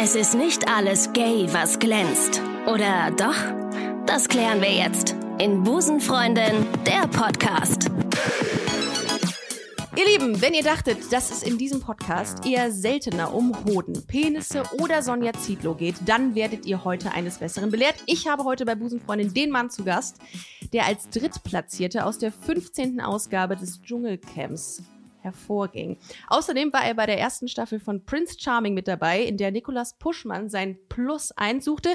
Es ist nicht alles gay, was glänzt. Oder doch? Das klären wir jetzt in Busenfreundin, der Podcast. Ihr Lieben, wenn ihr dachtet, dass es in diesem Podcast eher seltener um Hoden, Penisse oder Sonja Zietlow geht, dann werdet ihr heute eines Besseren belehrt. Ich habe heute bei Busenfreundin den Mann zu Gast, der als Drittplatzierte aus der 15. Ausgabe des Dschungelcamps hervorging. Außerdem war er bei der ersten Staffel von Prince Charming mit dabei, in der Nikolas Puschmann sein Plus einsuchte.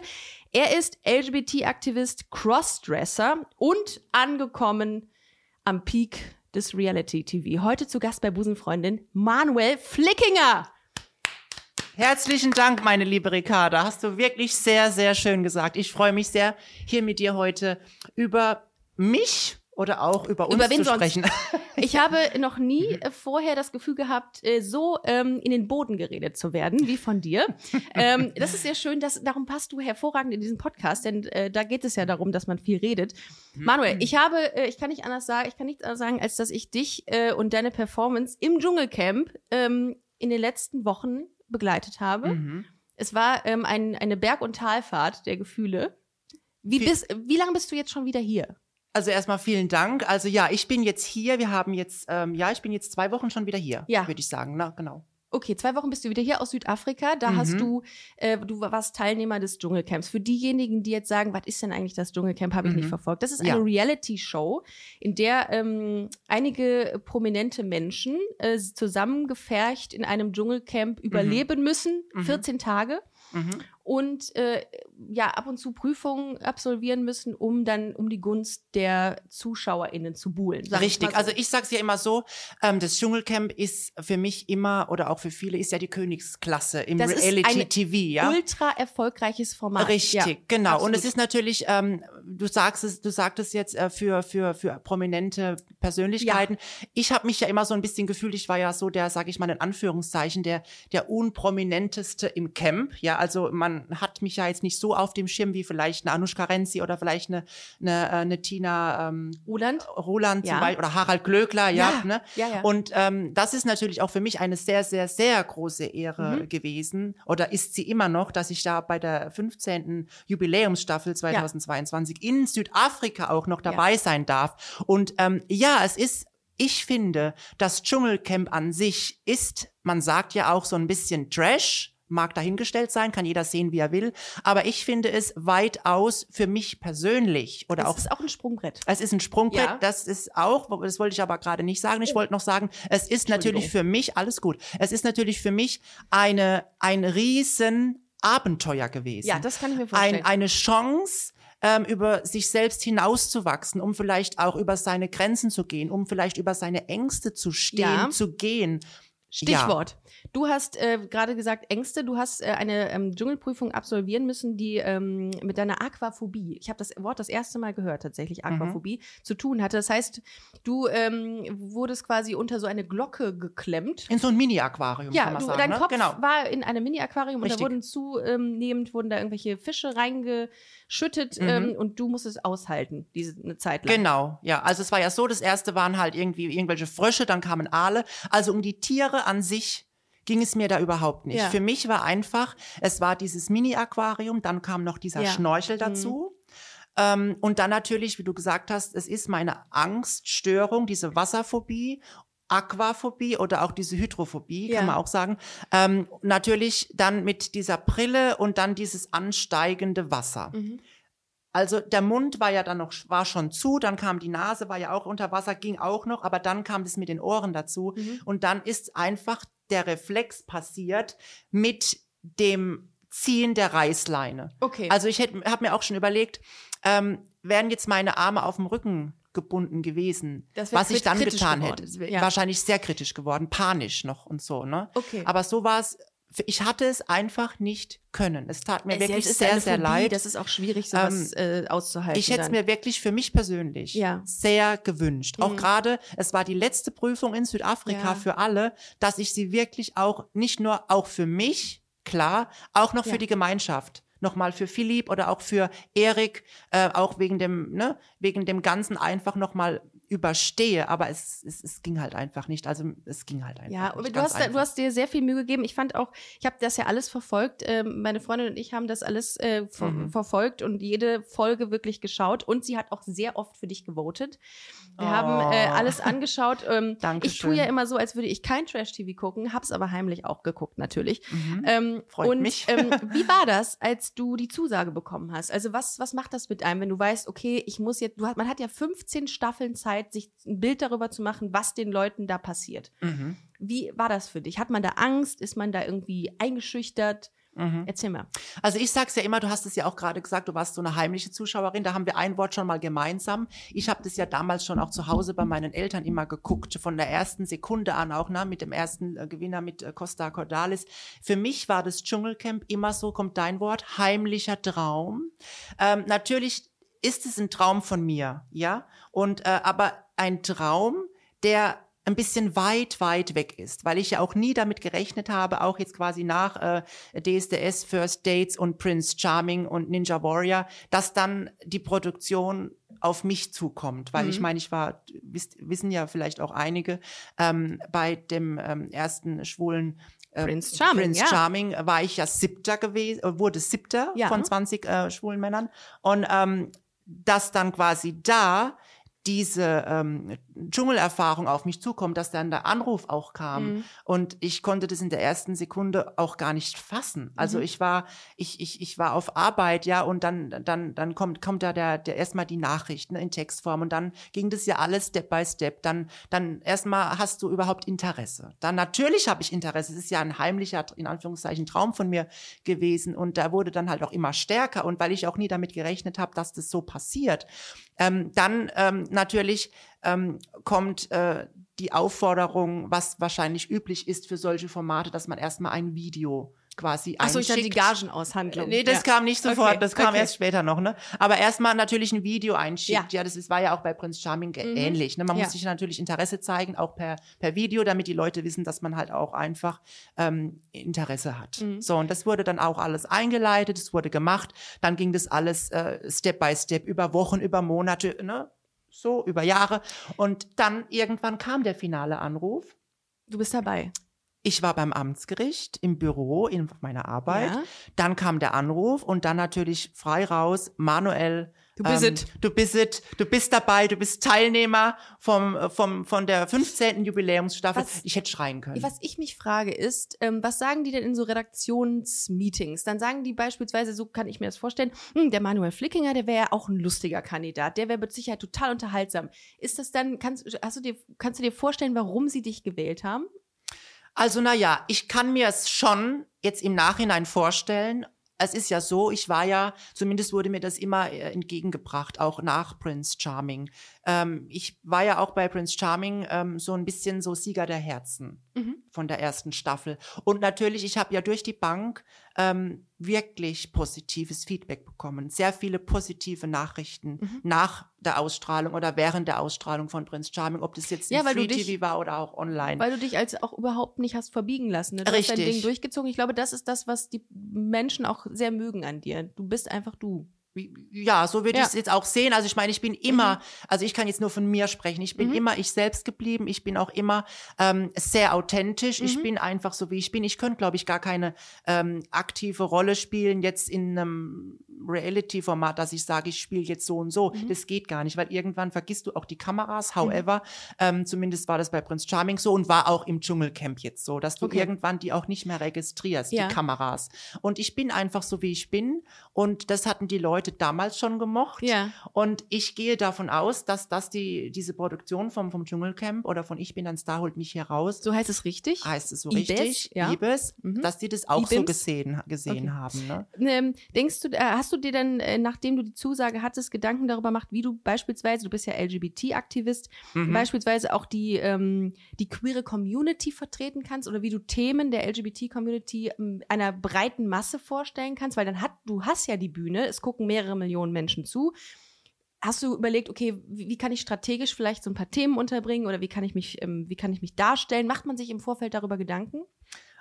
Er ist LGBT-Aktivist, Crossdresser und angekommen am Peak des Reality TV. Heute zu Gast bei Busenfreundin Manuel Flickinger. Herzlichen Dank, meine liebe Ricarda. Hast du wirklich sehr, sehr schön gesagt. Ich freue mich sehr, hier mit dir heute über mich oder auch über uns Über wen zu sonst? sprechen. Ich habe noch nie äh, vorher das Gefühl gehabt, äh, so ähm, in den Boden geredet zu werden, wie von dir. ähm, das ist sehr schön, dass, darum passt du hervorragend in diesen Podcast, denn äh, da geht es ja darum, dass man viel redet. Manuel, ich habe, äh, ich kann nicht anders sagen, ich kann nichts anderes sagen, als dass ich dich äh, und deine Performance im Dschungelcamp ähm, in den letzten Wochen begleitet habe. Mhm. Es war ähm, ein, eine Berg- und Talfahrt der Gefühle. Wie, bist, wie lange bist du jetzt schon wieder hier? Also erstmal vielen Dank. Also ja, ich bin jetzt hier. Wir haben jetzt, ähm, ja, ich bin jetzt zwei Wochen schon wieder hier, Ja. würde ich sagen. Na, genau. Okay, zwei Wochen bist du wieder hier aus Südafrika. Da Mhm. hast du, äh, du warst Teilnehmer des Dschungelcamps. Für diejenigen, die jetzt sagen, was ist denn eigentlich das Dschungelcamp, habe ich Mhm. nicht verfolgt. Das ist Ja. eine Reality-Show, in der ähm, einige prominente Menschen äh, zusammengefercht in einem Dschungelcamp überleben müssen, Mhm. 14 Tage. Mhm. Und äh, ja, ab und zu Prüfungen absolvieren müssen, um dann um die Gunst der ZuschauerInnen zu buhlen. Richtig. so. Also ich sag's ja immer so, ähm, das Dschungelcamp ist für mich immer oder auch für viele ist ja die Königsklasse im Das ist eine Reality-TV, ja. ultra erfolgreiches Format. Richtig, Ja, genau. Und absolut. es ist natürlich, ähm, du sagst es, du sagtest jetzt äh, für für für prominente Persönlichkeiten. Ich habe mich ja immer so ein bisschen gefühlt, ich war ja so der, sage ich mal in Anführungszeichen, der der unprominenteste im Camp. Ja, also man hat mich ja jetzt nicht so auf dem Schirm wie vielleicht eine Anushka Renzi oder vielleicht eine eine, äh, eine Tina ähm, Roland? Roland Ja. zum Beispiel oder Harald Glöckler, ja, Ja, ne? ja, ja. Und ähm, das ist natürlich auch für mich eine sehr, sehr, sehr große Ehre Mhm. gewesen oder ist sie immer noch, dass ich da bei der 15. Jubiläumsstaffel 2022 in Südafrika auch noch dabei sein darf. Und ähm, ja, es ist ich finde, das Dschungelcamp an sich ist, man sagt ja auch so ein bisschen Trash, mag dahingestellt sein, kann jeder sehen, wie er will, aber ich finde es weitaus für mich persönlich oder Das auch ist auch ein Sprungbrett. es ist ein Sprungbrett, Ja. das ist auch, das wollte ich aber gerade nicht sagen. Ich wollte noch sagen, es ist natürlich für mich, alles gut, es ist natürlich für mich eine, ein riesen Abenteuer gewesen. Ja, das kann ich mir vorstellen. Ein, eine Chance, ähm, über sich selbst hinauszuwachsen, um vielleicht auch über seine Grenzen zu gehen, um vielleicht über seine Ängste zu stehen, Ja. zu gehen. Stichwort. Du hast äh, gerade gesagt Ängste. Du hast äh, eine ähm, Dschungelprüfung absolvieren müssen, die ähm, mit deiner Aquaphobie, ich habe das Wort das erste Mal gehört tatsächlich, Mhm. Aquaphobie, zu tun hatte. Das heißt, du ähm, wurdest quasi unter so eine Glocke geklemmt. In so ein Mini-Aquarium, Ja, kann man du, sagen. dein ne? Kopf genau. war in einem Mini-Aquarium und da wurden zunehmend wurden da irgendwelche Fische reingeschüttet Mhm. ähm, und du musstest aushalten, diese eine Zeit lang. Genau, ja. Also es war ja so, das erste waren halt irgendwie irgendwelche Frösche, dann kamen Aale. Also um die Tiere an sich ging es mir da überhaupt nicht. Ja. Für mich war einfach, es war dieses Mini-Aquarium, dann kam noch dieser Ja. Mhm. Schnorchel dazu. Ähm, und dann natürlich, wie du gesagt hast, es ist meine Angststörung, diese Wasserphobie. Aquaphobie oder auch diese Hydrophobie, Ja. kann man auch sagen. Ähm, natürlich dann mit dieser Brille und dann dieses ansteigende Wasser. Mhm. Also der Mund war ja dann noch war schon zu, dann kam die Nase, war ja auch unter Wasser, ging auch noch, aber dann kam das mit den Ohren dazu Mhm. und dann ist einfach der Reflex passiert mit dem Ziehen der Reißleine. Okay. Also ich habe mir auch schon überlegt, ähm, wären jetzt meine Arme auf dem Rücken gebunden gewesen, was ich dann getan geworden. hätte. Ja. Wahrscheinlich sehr kritisch geworden, panisch noch und so, ne? Okay. Aber so war es, ich hatte es einfach nicht können. Es tat mir Es- wirklich sehr, sehr Phobie, leid. Das ist auch schwierig, sowas äh, auszuhalten. Ich hätte es mir wirklich für mich persönlich Ja. sehr gewünscht. Auch Mhm. gerade, es war die letzte Prüfung in Südafrika Ja. für alle, dass ich sie wirklich auch, nicht nur auch für mich, klar, auch noch Ja. für die Gemeinschaft. Nochmal für Philipp oder auch für Erik, äh, auch wegen dem, ne, wegen dem Ganzen einfach nochmal überstehe, aber es, es, es ging halt einfach nicht. Also es ging halt einfach Ja, nicht. aber du hast, einfach. du hast dir sehr viel Mühe gegeben. Ich fand auch, ich habe das ja alles verfolgt. Ähm, meine Freundin und ich haben das alles äh, ver Mhm. verfolgt und jede Folge wirklich geschaut. Und sie hat auch sehr oft für dich gewotet. Wir Oh. haben äh, alles angeschaut. Ähm, ich Dankeschön. tue ja immer so, als würde ich kein Trash-TV gucken, hab's aber heimlich auch geguckt, natürlich. Mhm. Ähm, Freut und mich. Ähm, wie war das, als du die Zusage bekommen hast? Also was, was macht das mit einem, wenn du weißt, okay, ich muss jetzt, du man hat ja 15 Staffeln Zeit, sich ein Bild darüber zu machen, was den Leuten da passiert. Mhm. Wie war das für dich? Hat man da Angst? Ist man da irgendwie eingeschüchtert? Mhm. Erzähl mal. Also ich sag's ja immer, du hast es ja auch gerade gesagt, du warst so eine heimliche Zuschauerin, da haben wir ein Wort schon mal gemeinsam. Ich habe das ja damals schon auch zu Hause bei meinen Eltern immer geguckt, von der ersten Sekunde an auch, ne, mit dem ersten äh, Gewinner mit äh, Costa Cordalis. Für mich war das Dschungelcamp immer so, kommt dein Wort, heimlicher Traum. Ähm, natürlich ist es ein Traum von mir, ja, und äh, aber ein Traum, der ein bisschen weit, weit weg ist, weil ich ja auch nie damit gerechnet habe, auch jetzt quasi nach äh, DSDS, First Dates und Prince Charming und Ninja Warrior, dass dann die Produktion auf mich zukommt, weil ich Mhm. meine, ich war, wisst, wissen ja vielleicht auch einige, ähm, bei dem ähm, ersten schwulen äh, Prince Charming, Prince ja. Charming war ich ja siebter gewesen, äh, wurde siebter Ja. von 20 äh, schwulen Männern und ähm, dass dann quasi da diese ähm, Dschungelerfahrung auf mich zukommt, dass dann der Anruf auch kam. Mhm. Und ich konnte das in der ersten Sekunde auch gar nicht fassen. Also Mhm. ich war, ich, ich, ich war auf Arbeit, ja, und dann, dann, dann kommt, kommt da der, der erstmal die Nachrichten in Textform und dann ging das ja alles Step by Step. Dann, dann erstmal hast du überhaupt Interesse. Dann natürlich habe ich Interesse. Es ist ja ein heimlicher, in Anführungszeichen, Traum von mir gewesen. Und da wurde dann halt auch immer stärker. Und weil ich auch nie damit gerechnet habe, dass das so passiert, ähm, dann ähm, natürlich ähm, kommt äh, die Aufforderung, was wahrscheinlich üblich ist für solche Formate, dass man erstmal ein Video quasi Achso, ich dachte die. Gagenaushandlung. Nee, das ja. kam nicht sofort, Okay, das kam okay. erst später noch, ne? Aber erstmal natürlich ein Video einschickt. Ja, das ist, war ja auch bei Prinz Charming Mhm. ähnlich. Ne? Man Ja. muss sich natürlich Interesse zeigen, auch per, per Video, damit die Leute wissen, dass man halt auch einfach ähm, Interesse hat. Mhm. So, und das wurde dann auch alles eingeleitet, es wurde gemacht. Dann ging das alles äh, Step by Step über Wochen, über Monate, ne? So, über Jahre. Und dann irgendwann kam der finale Anruf. Du bist dabei. Ich war beim Amtsgericht im Büro in meiner Arbeit. Ja. Dann kam der Anruf und dann natürlich frei raus, Manuel. Du bist ähm, it. Du bist it. Du bist dabei. Du bist Teilnehmer vom, äh, vom, von der 15. Jubiläumsstaffel. Was- ich hätte schreien können. Was ich mich frage ist, ähm, was sagen die denn in so Redaktionsmeetings? Dann sagen die beispielsweise, so kann ich mir das vorstellen, hm, der Manuel Flickinger, der wäre ja auch ein lustiger Kandidat, der wäre mit Sicherheit total unterhaltsam. Ist das dann, kannst, hast du dir, kannst du dir vorstellen, warum sie dich gewählt haben? Also, na ja, ich kann mir es schon jetzt im Nachhinein vorstellen. Es ist ja so, ich war ja, zumindest wurde mir das immer äh, entgegengebracht, auch nach Prince Charming. Ähm, ich war ja auch bei Prince Charming ähm, so ein bisschen so Sieger der Herzen Mhm. von der ersten Staffel. Und natürlich, ich habe ja durch die Bank ähm, wirklich positives Feedback bekommen. Sehr viele positive Nachrichten Mhm. nach der Ausstrahlung oder während der Ausstrahlung von Prince Charming, ob das jetzt Ja, im weil du Free dich- TV war oder auch online. Weil du dich als auch überhaupt nicht hast verbiegen lassen. Ne? Du hast dein Richtig. Ding durchgezogen. Ich glaube, das ist das, was die Menschen auch sehr mögen an dir. Du bist einfach du. Ja, so würde Ja. ich es jetzt auch sehen. Also ich meine, ich bin immer, also ich kann jetzt nur von mir sprechen. Ich bin Mhm. immer ich selbst geblieben. Ich bin auch immer ähm, sehr authentisch. Ich Mhm. bin einfach so, wie ich bin. Ich könnte, glaube ich, gar keine ähm, aktive Rolle spielen jetzt in einem Reality-Format, dass ich sage, ich spiele jetzt so und so. Mhm. Das geht gar nicht, weil irgendwann vergisst du auch die Kameras. However, ähm, zumindest war das bei Prince Charming so und war auch im Dschungelcamp jetzt so, dass du Okay. irgendwann die auch nicht mehr registrierst, Ja. die Kameras. Und ich bin einfach so, wie ich bin. Und das hatten die Leute damals schon gemocht. Ja. Und ich gehe davon aus, dass, dass die, diese Produktion vom, vom Dschungelcamp oder von Ich bin ein Star holt mich hier raus, So heißt es richtig. heißt es so Ibis, richtig, ja. Ibis, Mhm. dass die das auch so Ibims? gesehen, gesehen Okay. haben. Ne? Ähm, denkst du, äh, hast du dir dann, äh, nachdem du die Zusage hattest, Gedanken darüber gemacht, wie du beispielsweise, du bist ja LGBT-Aktivist, Mhm. beispielsweise auch die, ähm, die queere Community vertreten kannst oder wie du Themen der LGBT-Community ähm, einer breiten Masse vorstellen kannst, weil dann hat, du hast ja die Bühne, es gucken mehrere Millionen Menschen zu. Hast du überlegt, okay, wie, wie kann ich strategisch vielleicht so ein paar Themen unterbringen oder wie kann ich mich, ähm, wie kann ich mich darstellen? Macht man sich im Vorfeld darüber Gedanken?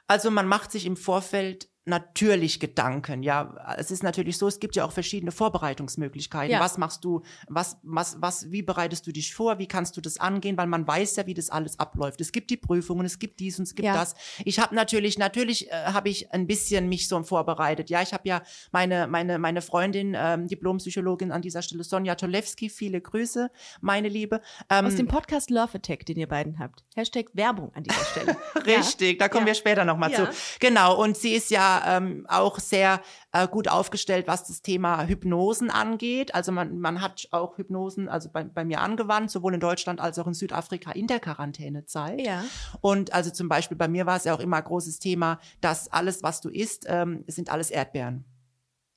Also man macht sich im Vorfeld natürlich Gedanken, ja. Es ist natürlich so, es gibt ja auch verschiedene Vorbereitungsmöglichkeiten. Ja. Was machst du, was, was, was, wie bereitest du dich vor? Wie kannst du das angehen? Weil man weiß ja, wie das alles abläuft. Es gibt die Prüfungen, es gibt dies und es gibt Ja. das. Ich habe natürlich, natürlich äh, habe ich ein bisschen mich so vorbereitet. Ja, ich habe ja meine, meine, meine Freundin, ähm, Diplompsychologin an dieser Stelle, Sonja Tolewski, viele Grüße, meine Liebe. Ähm, Aus dem Podcast Love Attack, den ihr beiden habt. Hashtag Werbung an dieser Stelle. Richtig, da kommen Ja. wir später nochmal Ja. zu. Genau, und sie ist ja ähm, auch sehr äh, gut aufgestellt, was das Thema Hypnosen angeht. Also man, man hat auch Hypnosen also bei, bei mir angewandt, sowohl in Deutschland als auch in Südafrika in der Quarantänezeit. Ja. Und also zum Beispiel bei mir war es ja auch immer ein großes Thema, dass alles, was du isst, ähm, sind alles Erdbeeren.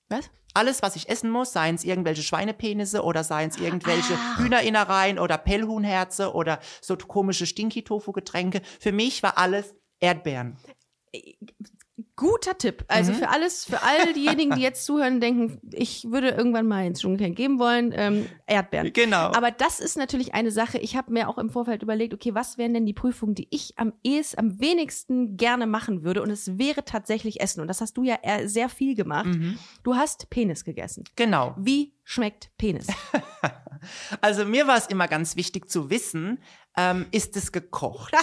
Was? Alles, was ich essen muss, seien es irgendwelche Schweinepenisse oder seien es irgendwelche Ah. Hühnerinnereien oder Pellhuhnherze oder so komische Stinky-Tofu-Getränke. Für mich war alles Erdbeeren. Guter Tipp. Also Mhm. für alles, für all diejenigen, die jetzt zuhören, denken, ich würde irgendwann mal ins Dschungelcamp geben wollen, ähm, Erdbeeren. Genau. Aber das ist natürlich eine Sache. Ich habe mir auch im Vorfeld überlegt, okay, was wären denn die Prüfungen, die ich am ehesten, am wenigsten gerne machen würde? Und es wäre tatsächlich Essen. Und das hast du ja sehr viel gemacht. Mhm. Du hast Penis gegessen. Genau. Wie schmeckt Penis? Also mir war es immer ganz wichtig zu wissen, ähm, ist es gekocht?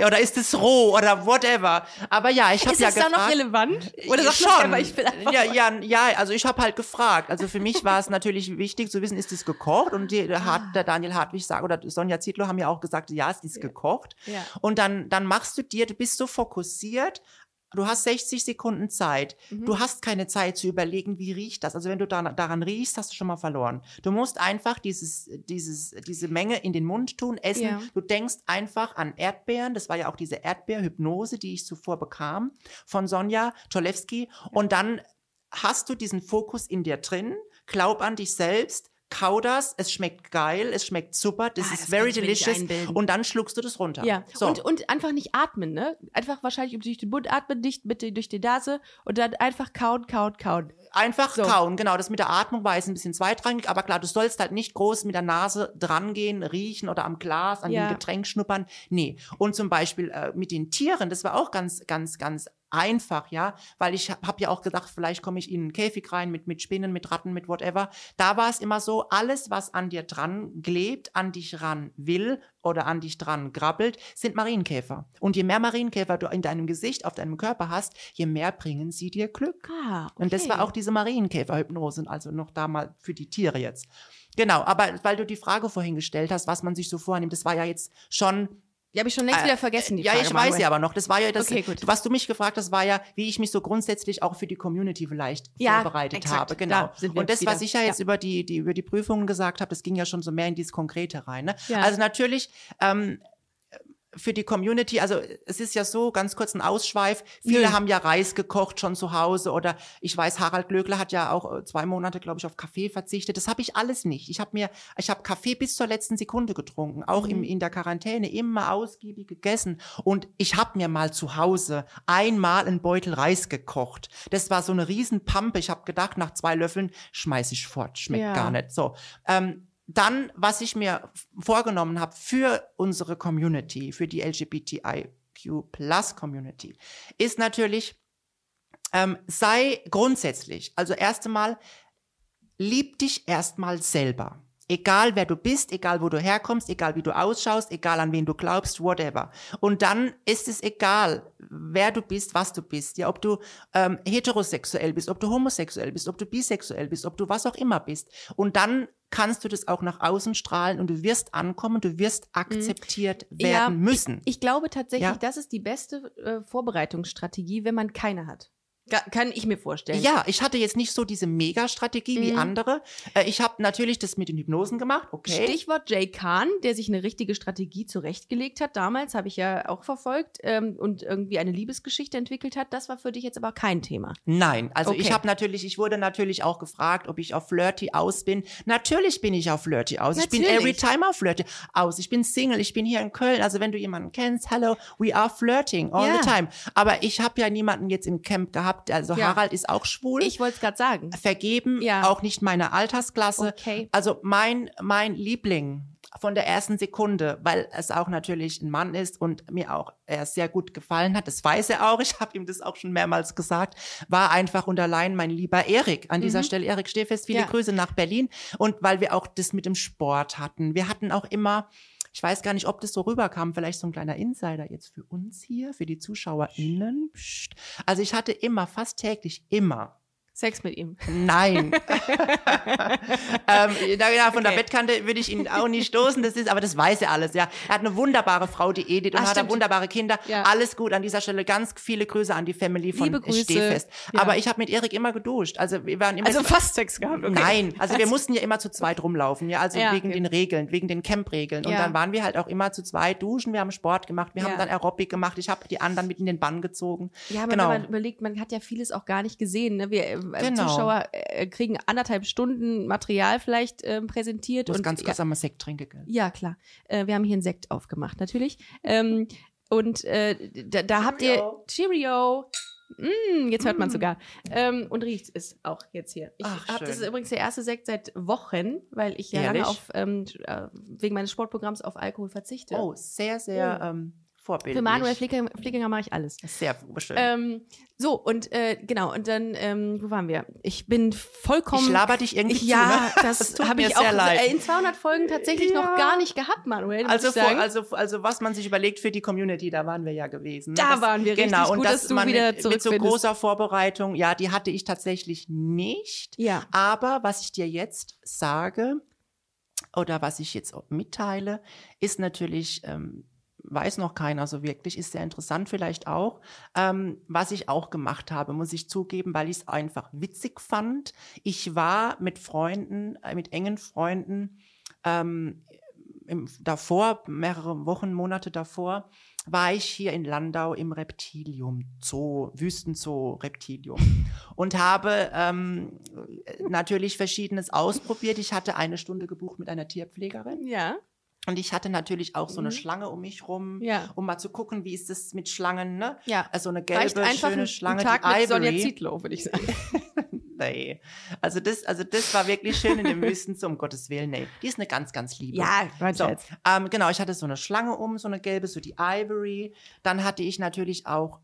ja, oder ist es roh oder whatever? Aber ja, ich habe ist ja das da gefragt. noch relevant? Oder Ja, du einfach, ich einfach ja, ja, ja, also ich habe halt gefragt. Also für mich war es natürlich wichtig zu wissen, ist es gekocht? Und die, der, Ah. Der Daniel Hartwig sagt, oder Sonja Zietlow haben ja auch gesagt, ja, es ist gekocht. Ja. Und dann, dann machst du dir, du bist so fokussiert, du hast 60 Sekunden Zeit. Mhm. Du hast keine Zeit zu überlegen, wie riecht das. Also wenn du da, daran riechst, hast du schon mal verloren. Du musst einfach dieses, dieses, diese Menge in den Mund tun, essen. Ja. Du denkst einfach an Erdbeeren. Das war ja auch diese Erdbeerhypnose, die ich zuvor bekam von Sonja Tolewski. Und dann hast du diesen Fokus in dir drin. Glaub an dich selbst. Kau das, es schmeckt geil, es schmeckt super, das Ah, ist das very delicious und dann schluckst du das runter. Ja, so. und, und einfach nicht atmen, ne? Einfach wahrscheinlich durch den Mund atmen, nicht mit, durch die Nase und dann einfach kauen, kauen, kauen. Einfach So. kauen, genau. Das mit der Atmung war jetzt ein bisschen zweitrangig, aber klar, du sollst halt nicht groß mit der Nase drangehen, riechen oder am Glas, an Ja. dem Getränk schnuppern. Nee. Und zum Beispiel äh, mit den Tieren, das war auch ganz, ganz, ganz einfach, ja, weil ich habe hab ja auch gedacht, vielleicht komme ich in einen Käfig rein mit, mit Spinnen, mit Ratten, mit whatever. Da war es immer so, alles, was an dir dran klebt, an dich ran will oder an dich dran grabbelt, sind Marienkäfer. Und je mehr Marienkäfer du in deinem Gesicht, auf deinem Körper hast, je mehr bringen sie dir Glück. Ah, okay. Und das war auch diese Marienkäferhypnose, also noch da mal für die Tiere jetzt. Genau, aber weil du die Frage vorhin gestellt hast, was man sich so vornimmt, das war ja jetzt schon Die habe ich schon längst Äh, wieder vergessen, die ja, Frage. ich weiß Manuel. ja aber noch. Das war ja das, Okay, was du mich gefragt hast, war ja, wie ich mich so grundsätzlich auch für die Community vielleicht Ja, vorbereitet exakt. habe. Genau. Da Und das, wieder. was ich ja jetzt Ja. über die, die über die Prüfungen gesagt habe, das ging ja schon so mehr in dieses Konkrete rein. Ne? Ja. Also natürlich. Ähm, für die Community, also es ist ja so, ganz kurz ein Ausschweif, viele Nö. haben ja Reis gekocht schon zu Hause oder ich weiß, Harald Glöckler hat ja auch äh, zwei Monate, glaube ich, auf Kaffee verzichtet. Das habe ich alles nicht. Ich habe mir, ich habe Kaffee bis zur letzten Sekunde getrunken, auch Mhm. im, in der Quarantäne, immer ausgiebig gegessen. Und ich habe mir mal zu Hause einmal einen Beutel Reis gekocht. Das war so eine Riesenpampe. Ich habe gedacht, nach zwei Löffeln schmeiß ich fort, schmeckt Ja. gar nicht. So. Ähm, dann, was ich mir vorgenommen habe für unsere Community, für die LGBTIQ Plus Community, ist natürlich, ähm, sei grundsätzlich, also erst einmal, lieb dich erstmal selber. Egal wer du bist, egal wo du herkommst, egal wie du ausschaust, egal an wen du glaubst, whatever. Und dann ist es egal, wer du bist, was du bist. Ja, ob du ähm, heterosexuell bist, ob du homosexuell bist, ob du bisexuell bist, ob du was auch immer bist. Und dann kannst du das auch nach außen strahlen und du wirst ankommen, du wirst akzeptiert werden müssen. Ich glaube tatsächlich, Ja. das ist die beste äh, Vorbereitungsstrategie, wenn man keine hat. Kann ich mir vorstellen. Ja, ich hatte jetzt nicht so diese Mega-Strategie wie Mhm. andere. Äh, ich habe natürlich das mit den Hypnosen gemacht, okay. Stichwort Jay Kahn, der sich eine richtige Strategie zurechtgelegt hat. Damals habe ich ja auch verfolgt ähm, und irgendwie eine Liebesgeschichte entwickelt hat. Das war für dich jetzt aber kein Thema. Nein, also Okay. ich habe natürlich, ich wurde natürlich auch gefragt, ob ich auf Flirty aus bin. Natürlich bin ich auf Flirty aus. Ich bin Natürlich. every time auf Flirty aus. Ich bin Single, ich bin hier in Köln. Also wenn du jemanden kennst, hello, we are flirting all Ja. the time. Aber ich habe ja niemanden jetzt im Camp gehabt. Also Ja. Harald ist auch schwul. Ich wollte es gerade sagen. vergeben, Ja. auch nicht meine Altersklasse. Okay. Also mein, mein Liebling von der ersten Sekunde, weil es auch natürlich ein Mann ist und mir auch er sehr gut gefallen hat. Das weiß er auch. Ich habe ihm das auch schon mehrmals gesagt. War einfach und allein mein lieber Erik. An dieser Stelle, Erik Stehfest, viele Ja. Grüße nach Berlin. Und weil wir auch das mit dem Sport hatten. Wir hatten auch immer, ich weiß gar nicht, ob das so rüberkam, vielleicht so ein kleiner Insider jetzt für uns hier, für die ZuschauerInnen. Psst. Also ich hatte immer, fast täglich, immer Sex mit ihm. Nein. ähm, ja, von der Okay. Bettkante würde ich ihn auch nicht stoßen, das ist, aber das weiß er alles, ja. Er hat eine wunderbare Frau, die Edith, und Ah, hat stimmt. wunderbare Kinder. Ja. Alles gut. An dieser Stelle ganz viele Grüße an die Family von Liebe Grüße. Stehfest. Ja. Aber ich habe mit Erik immer geduscht. Also wir waren immer Also fast Sex gehabt. Okay. Nein, also wir mussten ja immer zu zweit rumlaufen, ja, also Ja, wegen okay. den Regeln, wegen den Camp-Regeln. Und dann waren wir halt auch immer zu zweit duschen, wir haben Sport gemacht, wir haben dann Aerobic gemacht, ich habe die anderen mit in den Bann gezogen. Ja, aber genau. wenn man überlegt, man hat ja vieles auch gar nicht gesehen. Ne? Wir Genau. Zuschauer äh, kriegen anderthalb Stunden Material vielleicht ähm, präsentiert. Du musst und ganz ja, kurz einmal Sekt trinken, gell? ja, klar. Äh, wir haben hier einen Sekt aufgemacht, natürlich. Ähm, und äh, da, da habt ihr Cheerio. Mm, jetzt hört man sogar. Ähm, und riecht es auch jetzt hier. Ich Ach, hab, das ist übrigens der erste Sekt seit Wochen, weil ich ja lange auf, ähm, äh, wegen meines Sportprogramms auf Alkohol verzichte. Oh, sehr, sehr ähm, vorbildlich. Für Manuel Flickinger, Flickinger mache ich alles. Sehr schön. Ähm, so, und äh, genau, und dann, ähm, wo waren wir? Ich bin vollkommen. ich laber dich irgendwie ich, zu, ja, ne? das tut habe ich auch leid. in 200 Folgen tatsächlich Ja. noch gar nicht gehabt, Manuel. Also, vor, also, also was man sich überlegt für die Community, da waren wir ja gewesen. ne? Da waren wir richtig. Genau, und Gut, das dass du man wieder mit, mit so großer Vorbereitung, ja, die hatte ich tatsächlich nicht. ja. Aber was ich dir jetzt sage oder was ich jetzt mitteile, ist natürlich, ähm, weiß noch keiner so wirklich, ist sehr interessant vielleicht auch. Ähm, was ich auch gemacht habe, muss ich zugeben, weil ich es einfach witzig fand. Ich war mit Freunden, äh, mit engen Freunden, ähm, im, davor, mehrere Wochen, Monate davor, war ich hier in Landau im Reptilium Zoo, Wüstenzoo Reptilium und habe ähm, natürlich Verschiedenes ausprobiert. Ich hatte eine Stunde gebucht mit einer Tierpflegerin Ja. Und ich hatte natürlich auch so eine Mhm. Schlange um mich rum, Ja. um mal zu gucken, wie ist es mit Schlangen, ne? Ja. Also eine Reicht gelbe, einfach schöne ein, Schlange, ein Tag die mit Sonja Ivory. Zietlow, würde ich sagen. Nee. Also das, also das war wirklich schön in dem Wüstenzoo, um Gottes Willen, nee. Die ist eine ganz, ganz liebe. ja, mein So, ähm, genau, ich hatte so eine Schlange um, so eine gelbe, so die Ivory. Dann hatte ich natürlich auch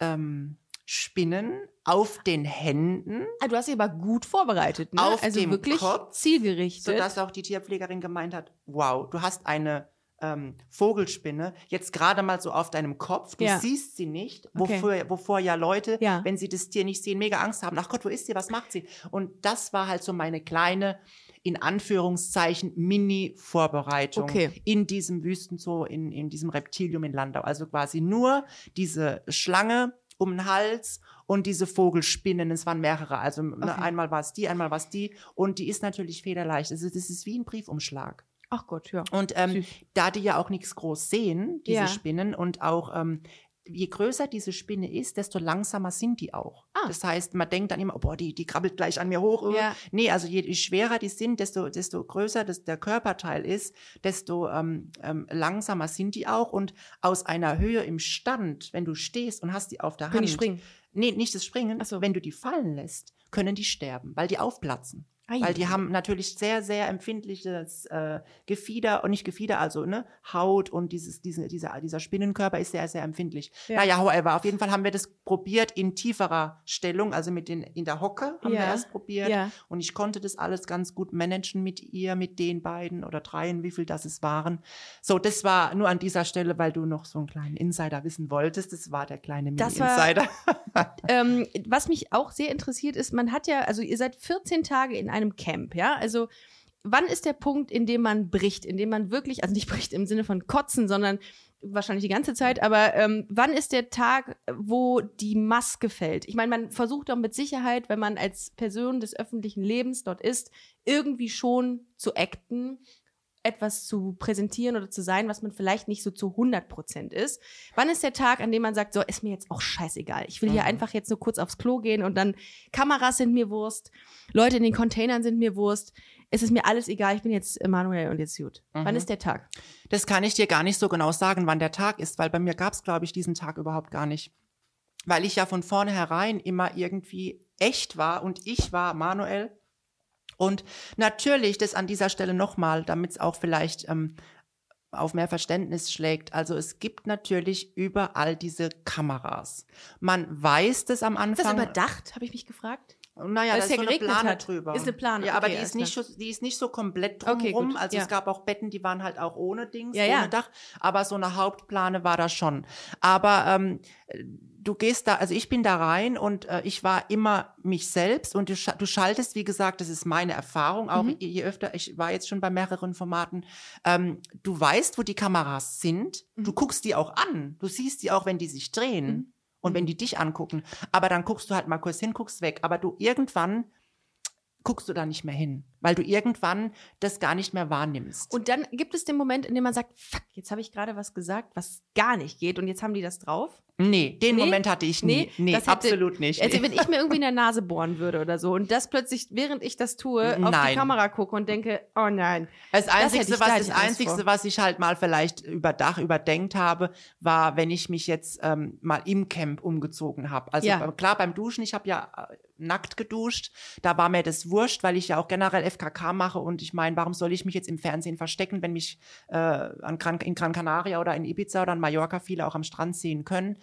ähm, Spinnen auf den Händen, Ah, du hast dich aber gut vorbereitet, ne? Auf also dem wirklich Kopf, zielgerichtet. sodass auch die Tierpflegerin gemeint hat, wow, du hast eine ähm, Vogelspinne jetzt gerade mal so auf deinem Kopf, du Ja. siehst sie nicht, Okay. wofür, wovor ja Leute, Ja. wenn sie das Tier nicht sehen, mega Angst haben. Ach Gott, wo ist sie, was macht sie? Und das war halt so meine kleine, in Anführungszeichen, Mini-Vorbereitung Okay. in diesem Wüstenzoo, in, in diesem Reptilium in Landau. Also quasi nur diese Schlange um den Hals und diese Vogelspinnen. Es waren mehrere. Also ne, Okay. einmal war es die, einmal war es die. Und die ist natürlich federleicht. Also das ist wie ein Briefumschlag. Ach Gott, ja. Und ähm, da die ja auch nichts groß sehen, diese Ja. Spinnen, und auch ähm, je größer diese Spinne ist, desto langsamer sind die auch. Ah. Das heißt, man denkt dann immer, oh, boah, die, die krabbelt gleich an mir hoch. Ja. Nee, also je, je schwerer die sind, desto, desto größer das, der Körperteil ist, desto ähm, ähm, langsamer sind die auch. Und aus einer Höhe im Stand, wenn du stehst und hast die auf der Können Hand. die springen? Nee, nicht das Springen. So. Wenn du die fallen lässt, können die sterben, weil die aufplatzen. Ei. Weil die haben natürlich sehr, sehr empfindliches äh, Gefieder, und nicht Gefieder, also ne, Haut und dieses, diese, dieser, dieser Spinnenkörper ist sehr, sehr empfindlich. Ja. Naja, however, auf jeden Fall haben wir das probiert in tieferer Stellung, also mit den, in der Hocke haben wir Ja. erst probiert. Ja. Und ich konnte das alles ganz gut managen mit ihr, mit den beiden oder dreien, wie viel das es waren. So, das war nur an dieser Stelle, weil du noch so einen kleinen Insider wissen wolltest. Das war der kleine Das Mini-Insider. ähm, was mich auch sehr interessiert ist, man hat ja, also ihr seid 14 Tage in einem Camp, ja? Also wann ist der Punkt, in dem man bricht, in dem man wirklich, also nicht bricht im Sinne von kotzen, sondern wahrscheinlich die ganze Zeit, aber ähm, wann ist der Tag, wo die Maske fällt? Ich meine, man versucht doch mit Sicherheit, wenn man als Person des öffentlichen Lebens dort ist, irgendwie schon zu acten, etwas zu präsentieren oder zu sein, was man vielleicht nicht so zu 100 Prozent ist. Wann ist der Tag, an dem man sagt, so, ist mir jetzt auch scheißegal. Ich will hier Mhm. einfach jetzt nur kurz aufs Klo gehen und dann Kameras sind mir Wurst, Leute in den Containern sind mir Wurst. Es ist mir alles egal, ich bin jetzt Emanuel und jetzt gut. Wann Mhm. ist der Tag? Das kann ich dir gar nicht so genau sagen, wann der Tag ist, weil bei mir gab es, glaube ich, diesen Tag überhaupt gar nicht. Weil ich ja von vornherein immer irgendwie echt war und ich war Manuel Und natürlich, das an dieser Stelle nochmal, damit es auch vielleicht ähm, auf mehr Verständnis schlägt. Also es gibt natürlich überall diese Kameras. Man weiß das am Anfang. Ist das überdacht, habe ich mich gefragt? Naja, Weil da es ist ja so eine Plane hat. drüber. Ist eine Plane, Ja, aber okay, die, ist nicht so, die ist nicht so komplett Okay, drumherum. gut, also ja. es gab auch Betten, die waren halt auch ohne Dings, Ja, ohne ja. Dach. Aber so eine Hauptplane war da schon. Aber ähm, du gehst da, also ich bin da rein und äh, ich war immer mich selbst und du, scha- du schaltest, wie gesagt, das ist meine Erfahrung, auch Mhm. je, je öfter, ich war jetzt schon bei mehreren Formaten, ähm, du weißt, wo die Kameras sind, Mhm. du guckst die auch an, du siehst die auch, wenn die sich drehen Mhm. Und wenn die dich angucken, aber dann guckst du halt mal kurz hin, guckst weg, aber du irgendwann guckst du da nicht mehr hin, weil du irgendwann das gar nicht mehr wahrnimmst. Und dann gibt es den Moment, in dem man sagt, fuck, jetzt habe ich gerade was gesagt, was gar nicht geht und jetzt haben die das drauf. nee, den Nee? Moment hatte ich nie. Nee, Nee, das hätte- absolut nicht. Also wenn ich mir irgendwie in der Nase bohren würde oder so und das plötzlich, während ich das tue, auf die Nein. Kamera gucke und denke, oh nein. Das da was, das vor. was ich halt mal vielleicht überdach, überdenkt habe, war, wenn ich mich jetzt ähm, mal im Camp umgezogen habe. Also Ja. klar, beim Duschen, ich habe ja äh, nackt geduscht. Da war mir das wurscht, weil ich ja auch generell FKK mache und ich meine, warum soll ich mich jetzt im Fernsehen verstecken, wenn mich äh, an Gran, in Gran Canaria oder in Ibiza oder in Mallorca viele auch am Strand sehen können.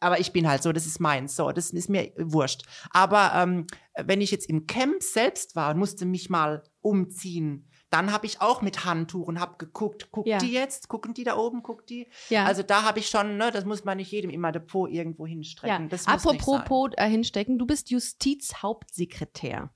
Aber ich bin halt so, das ist meins. So, das ist mir wurscht. Aber ähm, wenn ich jetzt im Camp selbst war und musste mich mal umziehen, dann habe ich auch mit Handtuch und habe geguckt, guckt Ja. die jetzt, gucken die da oben, guckt die. Ja. Also da habe ich schon, ne, das muss man nicht jedem immer Depot irgendwo hinstrecken. Ja. Das Apropos äh, hinstecken, du bist Justizhauptsekretär.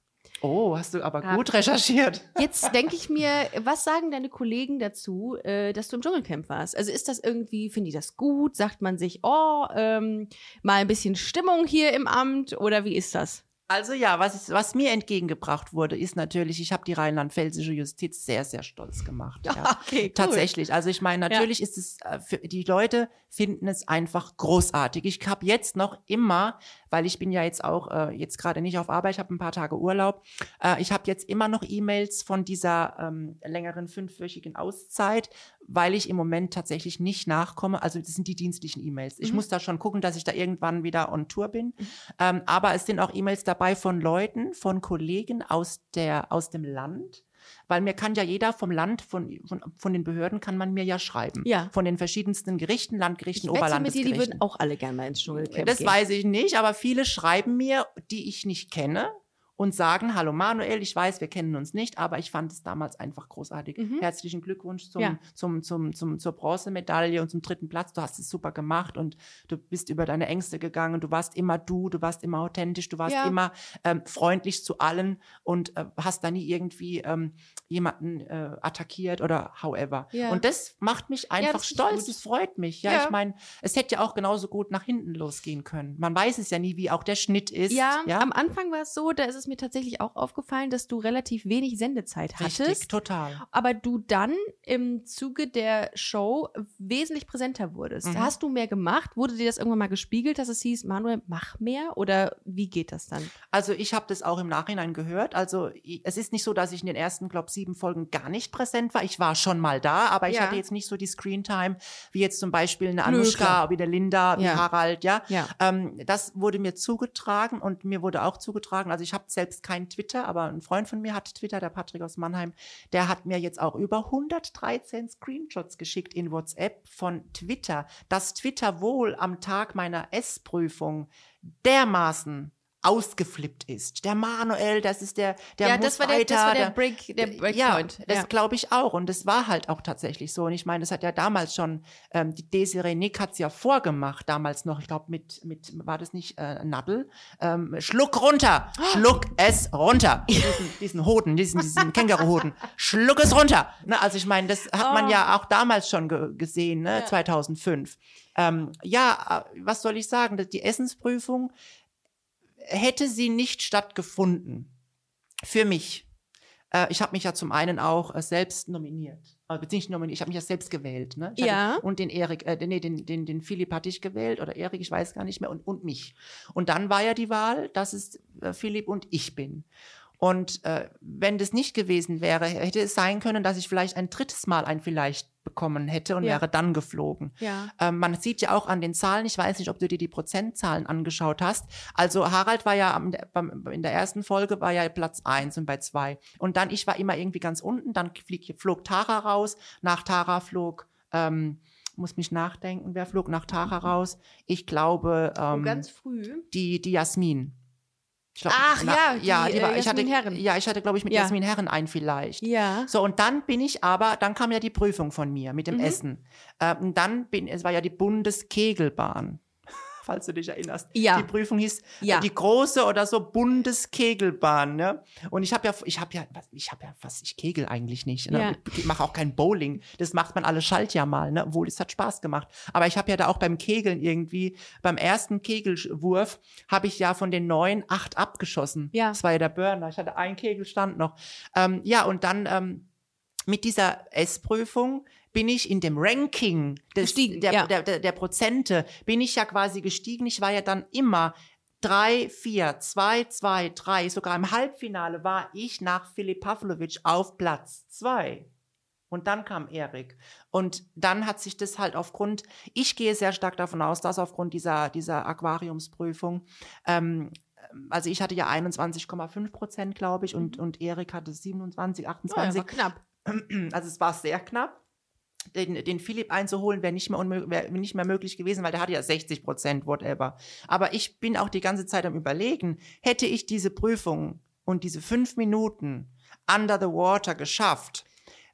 Oh, hast du aber Ja. gut recherchiert. Jetzt denke ich mir, was sagen deine Kollegen dazu, äh, dass du im Dschungelcamp warst? Also ist das irgendwie, finden die das gut? Sagt man sich, oh, ähm, mal ein bisschen Stimmung hier im Amt oder wie ist das? Also ja, was, ist, was mir entgegengebracht wurde, ist natürlich, ich habe die rheinland-pfälzische Justiz sehr, sehr stolz gemacht. Ja. Okay, cool. Tatsächlich. Also ich meine, natürlich ist es, äh, für, die Leute finden es einfach großartig. Ich habe jetzt noch immer, weil ich bin ja jetzt auch äh, jetzt gerade nicht auf Arbeit, ich habe ein paar Tage Urlaub, äh, ich habe jetzt immer noch E-Mails von dieser ähm, längeren fünfwöchigen Auszeit, weil ich im Moment tatsächlich nicht nachkomme. Also das sind die dienstlichen E-Mails. Ich Mhm. muss da schon gucken, dass ich da irgendwann wieder on Tour bin. Ähm, aber es sind auch E-Mails dabei von Leuten, von Kollegen aus, der, aus dem Land. Weil mir kann ja jeder vom Land, von, von, von den Behörden kann man mir ja schreiben. Ja. Von den verschiedensten Gerichten, Landgerichten, Ich wette mit dir, die Oberlandesgerichten. würden auch alle gerne mal ins Dschungelcamp Das gehen. weiß ich nicht, aber viele schreiben mir, die ich nicht kenne und sagen, hallo Manuel, ich weiß, wir kennen uns nicht, aber ich fand es damals einfach großartig. Mhm. Herzlichen Glückwunsch zum, Ja. zum, zum, zum, zur Bronzemedaille und zum dritten Platz. Du hast es super gemacht und du bist über deine Ängste gegangen. Du warst immer du, du warst immer authentisch, du warst Ja. immer ähm, freundlich zu allen und äh, hast da nie irgendwie ähm, jemanden äh, attackiert oder however. Ja. Und das macht mich einfach das stolz. Es freut mich. Ja, ich meine, es hätte ja auch genauso gut nach hinten losgehen können. Man weiß es ja nie, wie auch der Schnitt ist. Ja, ja? am Anfang war es so, da ist es mir tatsächlich auch aufgefallen, dass du relativ wenig Sendezeit Richtig, hattest. total. aber du dann im Zuge der Show wesentlich präsenter wurdest. Mhm. Hast du mehr gemacht? Wurde dir das irgendwann mal gespiegelt, dass es hieß, Manuel, mach mehr? Oder wie geht das dann? Also ich habe das auch im Nachhinein gehört. Also es ist nicht so, dass ich in den ersten, glaube sieben Folgen gar nicht präsent war. Ich war schon mal da, aber ich Ja. hatte jetzt nicht so die Screentime wie jetzt zum Beispiel eine Anushka, wie der Linda, wie Ja. Harald, ja. Ja. Ähm, das wurde mir zugetragen und mir wurde auch zugetragen, also ich habe selbst kein Twitter, aber ein Freund von mir hat Twitter, der Patrick aus Mannheim, der hat mir jetzt auch über 113 Screenshots geschickt in WhatsApp von Twitter, dass Twitter wohl am Tag meiner S-Prüfung dermaßen ausgeflippt ist. Der Manuel, das ist der, der ja, muss das war der, weiter, das war der Break, der Breakpoint. ja, das glaube ich auch. Und das war halt auch tatsächlich so. Und ich meine, das hat ja damals schon, ähm, die Desiree Nick hat es ja vorgemacht, damals noch, ich glaube, mit, mit, war das nicht äh, Nadel? Ähm, Schluck runter, schluck es runter. Diesen, diesen Hoden, diesen, diesen Känguru-Hoden. Schluck es runter. Ne, also ich meine, das hat man Oh. ja auch damals schon ge gesehen, ne, Ja. 2005. Ähm, ja, äh, was soll ich sagen? Die Essensprüfung hätte sie nicht stattgefunden, für mich, äh, ich habe mich ja zum einen auch äh, selbst nominiert. Also, beziehungsweise nominiert, ich habe mich ja selbst gewählt. Ne? Ich Ja. Hatte, und den Erik, äh, nee, den, den, den Philipp hatte ich gewählt oder Erik, ich weiß gar nicht mehr, und, und mich. Und dann war ja die Wahl, dass es äh, Philipp und ich bin. Und äh, wenn das nicht gewesen wäre, hätte es sein können, dass ich vielleicht ein drittes Mal ein vielleicht bekommen hätte und Ja. wäre dann geflogen. Ja. Ähm, man sieht ja auch an den Zahlen, ich weiß nicht, ob du dir die Prozentzahlen angeschaut hast. Also Harald war ja am, beim, in der ersten Folge war ja Platz eins und bei zwei. Und dann, ich war immer irgendwie ganz unten, dann flieg, flog Tara raus, nach Tara flog, ähm, muss mich nachdenken, wer flog nach Tara raus? Ich glaube, Oh, ähm, ganz früh. die, die Jasmin. Ich glaub, Ach, ja, die, ja, äh, war, ich hatte, Herren. Ja, ich hatte, glaube ich, mit Ja. Jasmin Herren ein vielleicht. Ja. So, und dann bin ich aber, dann kam ja die Prüfung von mir mit dem Mhm. Essen. Äh, und dann bin, es war ja die Bundeskegelbahn. Falls du dich erinnerst. Ja. Die Prüfung hieß Ja. äh, die große oder so Bundeskegelbahn, ne? Und ich habe ja, ich habe ja, ich habe ja was, ich kegel eigentlich nicht. Ne? Ja. Ich mache auch kein Bowling. Das macht man alle Schaltjahr mal, ne? Obwohl es hat Spaß gemacht. Aber ich habe ja da auch beim Kegeln irgendwie, beim ersten Kegelwurf habe ich ja von den neun acht abgeschossen. Ja. Das war ja der Burner. Ich hatte einen Kegelstand noch. Ähm, ja, und dann ähm, mit dieser S-Prüfung bin ich in dem Ranking des, Gestiegen, der, ja. der, der, der Prozente, bin ich ja quasi gestiegen. Ich war ja dann immer drei, vier, zwei, zwei, drei, sogar im Halbfinale war ich nach Filip Pavlovic auf Platz zwei. Und dann kam Erik. Und dann hat sich das halt aufgrund, ich gehe sehr stark davon aus, dass aufgrund dieser, dieser Aquariumsprüfung, ähm, also ich hatte ja 21,5 Prozent, glaube ich, und, und Erik hatte 27, Oh, ja, 28. war knapp. Also es war sehr knapp. Den, den Philipp einzuholen wäre nicht, mehr wär nicht mehr möglich gewesen, weil der hatte ja 60 Prozent, whatever. Aber ich bin auch die ganze Zeit am Überlegen, hätte ich diese Prüfung und diese fünf Minuten under the water geschafft,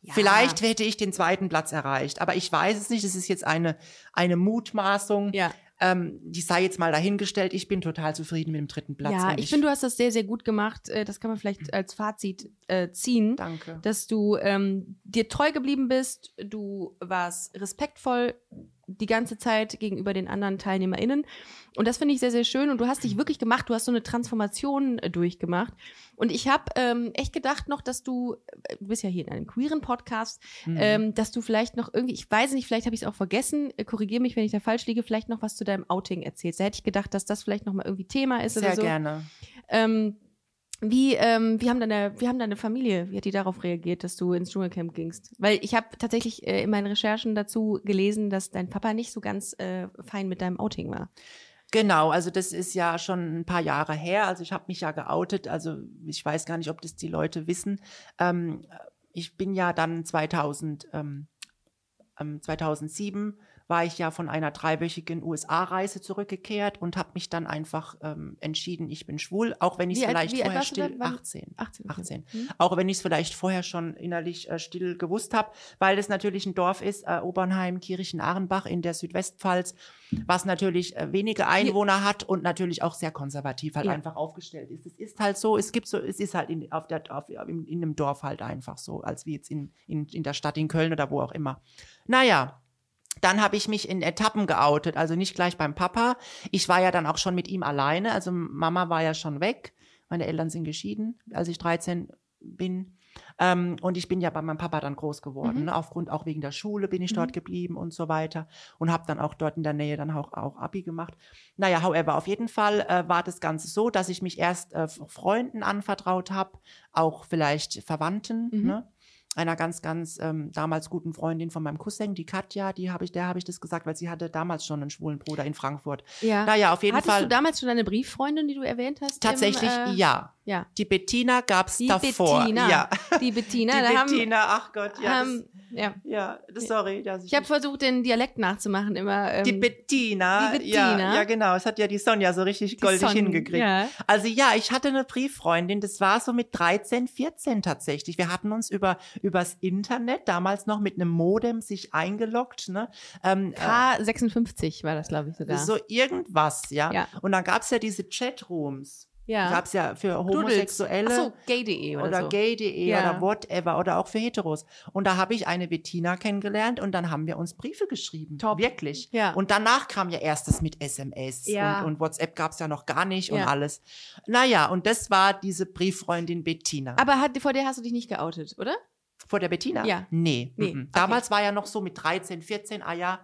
Ja. vielleicht hätte ich den zweiten Platz erreicht. Aber ich weiß es nicht. Es ist jetzt eine, eine Mutmaßung. Ja. Ähm, die sei jetzt mal dahingestellt. Ich bin total zufrieden mit dem dritten Platz. Ja, ich finde, du hast das sehr, sehr gut gemacht. Äh, Das kann man vielleicht als Fazit äh, ziehen. Danke. dass du ähm, dir treu geblieben bist, du warst respektvoll die ganze Zeit gegenüber den anderen TeilnehmerInnen. Und das finde ich sehr, sehr schön. Und du hast dich wirklich gemacht, du hast so eine Transformation äh, durchgemacht. Und ich habe ähm, echt gedacht noch, dass du, äh, du bist ja hier in einem queeren Podcast, Mhm. ähm, dass du vielleicht noch irgendwie, ich weiß nicht, vielleicht habe ich es auch vergessen, äh, korrigiere mich, wenn ich da falsch liege, vielleicht noch was zu deinem Outing erzählst. Da hätte ich gedacht, dass das vielleicht noch mal irgendwie Thema ist Sehr oder so. gerne. Ähm, wie, ähm, wie, haben deine, wie haben deine Familie, wie hat die darauf reagiert, dass du ins Dschungelcamp gingst? Weil ich habe tatsächlich äh, in meinen Recherchen dazu gelesen, dass dein Papa nicht so ganz äh, fein mit deinem Outing war. Genau, also das ist ja schon ein paar Jahre her. Also ich habe mich ja geoutet. Also ich weiß gar nicht, ob das die Leute wissen. Ähm, ich bin ja dann 2000, ähm, ähm, 2007 war ich ja von einer dreiwöchigen USA-Reise zurückgekehrt und habe mich dann einfach ähm, entschieden, ich bin schwul, auch wenn ich es vielleicht wie vorher still Wann- 18. 18. okay. 18. Hm? Auch wenn ich es vielleicht vorher schon innerlich äh, still gewusst habe, weil es natürlich ein Dorf ist, äh, Obernheim, Kirchen, Ahrenbach in der Südwestpfalz, was natürlich äh, wenige Einwohner hat und natürlich auch sehr konservativ halt Ja. einfach aufgestellt ist. Es ist halt so, es gibt so, es ist halt in, auf der, auf, in, in einem Dorf halt einfach so, als wie jetzt in, in, in der Stadt in Köln oder wo auch immer. Naja, dann habe ich mich in Etappen geoutet, also nicht gleich beim Papa. Ich war ja dann auch schon mit ihm alleine, also Mama war ja schon weg. Meine Eltern sind geschieden, als ich 13 bin. Ähm, und ich bin ja bei meinem Papa dann groß geworden. Mhm. Ne? Aufgrund auch wegen der Schule bin ich Mhm. dort geblieben und so weiter. Und habe dann auch dort in der Nähe dann auch, auch Abi gemacht. Naja, however, auf jeden Fall äh, war das Ganze so, dass ich mich erst äh, Freunden anvertraut habe, auch vielleicht Verwandten. Mhm. Ne? Einer ganz, ganz ähm, damals guten Freundin von meinem Cousin, die Katja, die habe ich, der habe ich das gesagt, weil sie hatte damals schon einen schwulen Bruder in Frankfurt. Ja. Naja, auf jeden Hattest Fall. du damals schon eine Brieffreundin, die du erwähnt hast? im, tatsächlich äh, ja. Ja. Die Bettina gab es Die davor. Bettina. Ja. Die Bettina. die da Bettina, ach Gott, ja. Haben, haben, ja. ja, sorry. Dass Ich habe versucht, den Dialekt nachzumachen immer. Ähm, die Bettina, die Bettina. Ja, ja, genau. Es hat ja die Sonja so richtig die goldig Son- hingekriegt. Ja. Also ja, ich hatte eine Brieffreundin, das war so mit 13, 14 tatsächlich. Wir hatten uns über übers Internet, damals noch mit einem Modem, sich eingeloggt. Ne? Ähm, äh, K56 war das, glaube ich, sogar. So irgendwas, ja. Ja. Und dann gab es ja diese Chatrooms. Ja. Gab es ja für. Homosexuelle. So, gay.de oder, oder so. gay.de Ja. oder whatever oder auch für Heteros. Und da habe ich eine Bettina kennengelernt und dann haben wir uns Briefe geschrieben. Top. Wirklich. Ja. Und danach kam ja erst das mit SMS Ja. und, und WhatsApp gab es ja noch gar nicht und Ja. alles. Naja, und das war diese Brieffreundin Bettina. Aber hat, vor der hast du dich nicht geoutet, oder? Vor der Bettina? Ja. Nee. Nee, mhm. okay. Damals war ja noch so mit 13, 14, ah ja,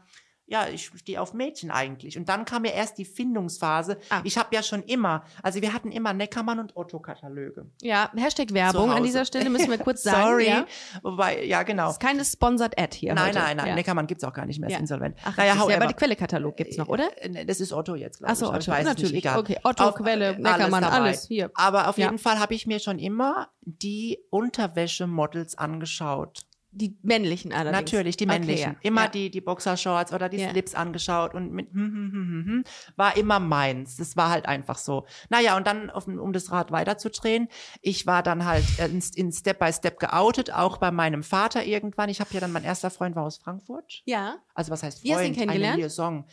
ja, ich stehe auf Mädchen eigentlich. Und dann kam ja erst die Findungsphase. Ah. Ich habe ja schon immer, also wir hatten immer Neckermann und Otto-Kataloge. Ja, Hashtag Werbung an dieser Stelle müssen wir kurz sagen. Sorry. Ja. Wobei, ja, genau. Das ist keine Sponsored Ad hier. Nein, heute. nein, nein, Ja. Neckermann gibt's auch gar nicht mehr, ist Ja. insolvent. Ach, naja, ja, aber die Quelle-Katalog gibt's noch, oder? Äh, Das ist Otto jetzt, glaube ich. aber Otto, ich natürlich. Nicht, egal. Okay, Otto, Auf- Quelle, äh, Neckermann, dabei. alles hier. Aber auf jeden Fall habe ich mir schon immer die Unterwäschemodels angeschaut. Die männlichen allerdings. Natürlich, die Okay, männlichen. ja. Immer ja. die, die Boxershorts oder die Ja. Slips angeschaut und mit hm, hm, hm, hm, hm, war immer meins. Das war halt einfach so. Naja, und dann, auf, um das Rad weiterzudrehen, ich war dann halt äh, in, in Step by Step geoutet, auch bei meinem Vater irgendwann. Ich habe ja dann, mein erster Freund war aus Frankfurt. Ja. Also was heißt Wie hast du ihn Freund? kennengelernt? Eine Liaison.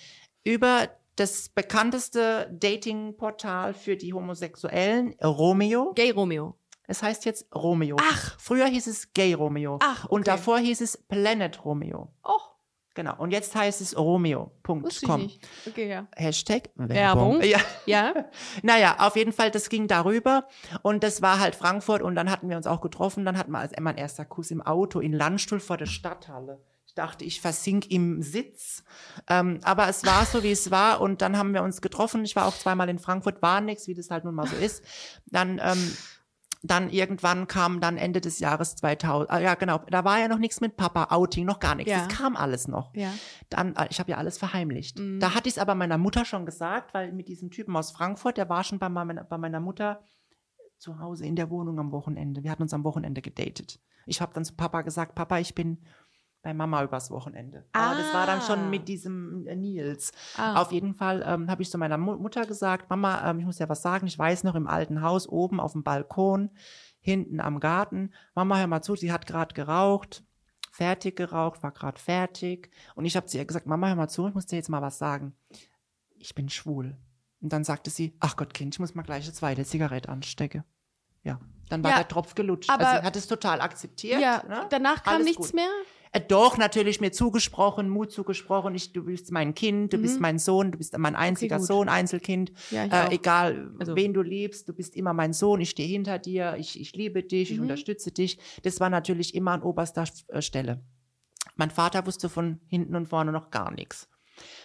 Über das bekannteste Dating-Portal für die Homosexuellen, Romeo. Gay Romeo. Es heißt jetzt Romeo. Ach. Früher hieß es Gay Romeo. Ach, Und okay. davor hieß es Planet Romeo. Och, Genau. Und jetzt heißt es Romeo.com. Okay, ja. Hashtag Werbung. Werbung. Ja. Ja? Naja, auf jeden Fall, das ging darüber. Und das war halt Frankfurt. Und dann hatten wir uns auch getroffen. Dann hatten wir als mein erster Kuss im Auto in Landstuhl vor der Stadthalle. Ich dachte, ich versink im Sitz. Ähm, aber es war so, wie es war. Und dann haben wir uns getroffen. Ich war auch zweimal in Frankfurt, war nix, wie das halt nun mal so ist. Dann, ähm, dann irgendwann kam dann Ende des Jahres 2000. Ah, ja, genau. Da war ja noch nichts mit Papa, Outing, noch gar nichts. Ja. Das kam alles noch. Ja. Dann, äh, ich habe ja alles verheimlicht. Mhm. Da hatte ich es aber meiner Mutter schon gesagt, weil mit diesem Typen aus Frankfurt, der war schon bei meiner, bei meiner Mutter zu Hause in der Wohnung am Wochenende. Wir hatten uns am Wochenende gedatet. Ich habe dann zu Papa gesagt, Papa, ich bin bei Mama übers Wochenende. Aber das war dann Ah. schon mit diesem äh, Nils. Ah. Auf jeden Fall ähm, habe ich zu meiner Mu Mutter gesagt, Mama, ähm, ich muss ja was sagen. Ich weiß noch im alten Haus oben auf dem Balkon, hinten am Garten. Mama, hör mal zu, sie hat gerade geraucht, fertig geraucht, war gerade fertig. Und ich habe zu ihr gesagt, Mama, hör mal zu, ich muss dir jetzt mal was sagen. Ich bin schwul. Und dann sagte sie, ach Gott, Kind, ich muss mal gleich eine zweite Zigarette anstecken. Ja, dann war Ja, der Tropf gelutscht. aber- also sie hat es total akzeptiert. Ja, ne? danach kam Alles nichts gut. mehr. Äh, Doch, natürlich mir zugesprochen, Mut zugesprochen. Ich, du bist mein Kind, du bist mein Sohn, du bist mein einziger Mhm. gut. Sohn, Einzelkind. Ja, ich äh, egal, Also- wen du liebst, du bist immer mein Sohn, ich stehe hinter dir, ich, ich liebe dich, ich Mhm. unterstütze dich. Das war natürlich immer an oberster äh, Stelle. Mein Vater wusste von hinten und vorne noch gar nichts.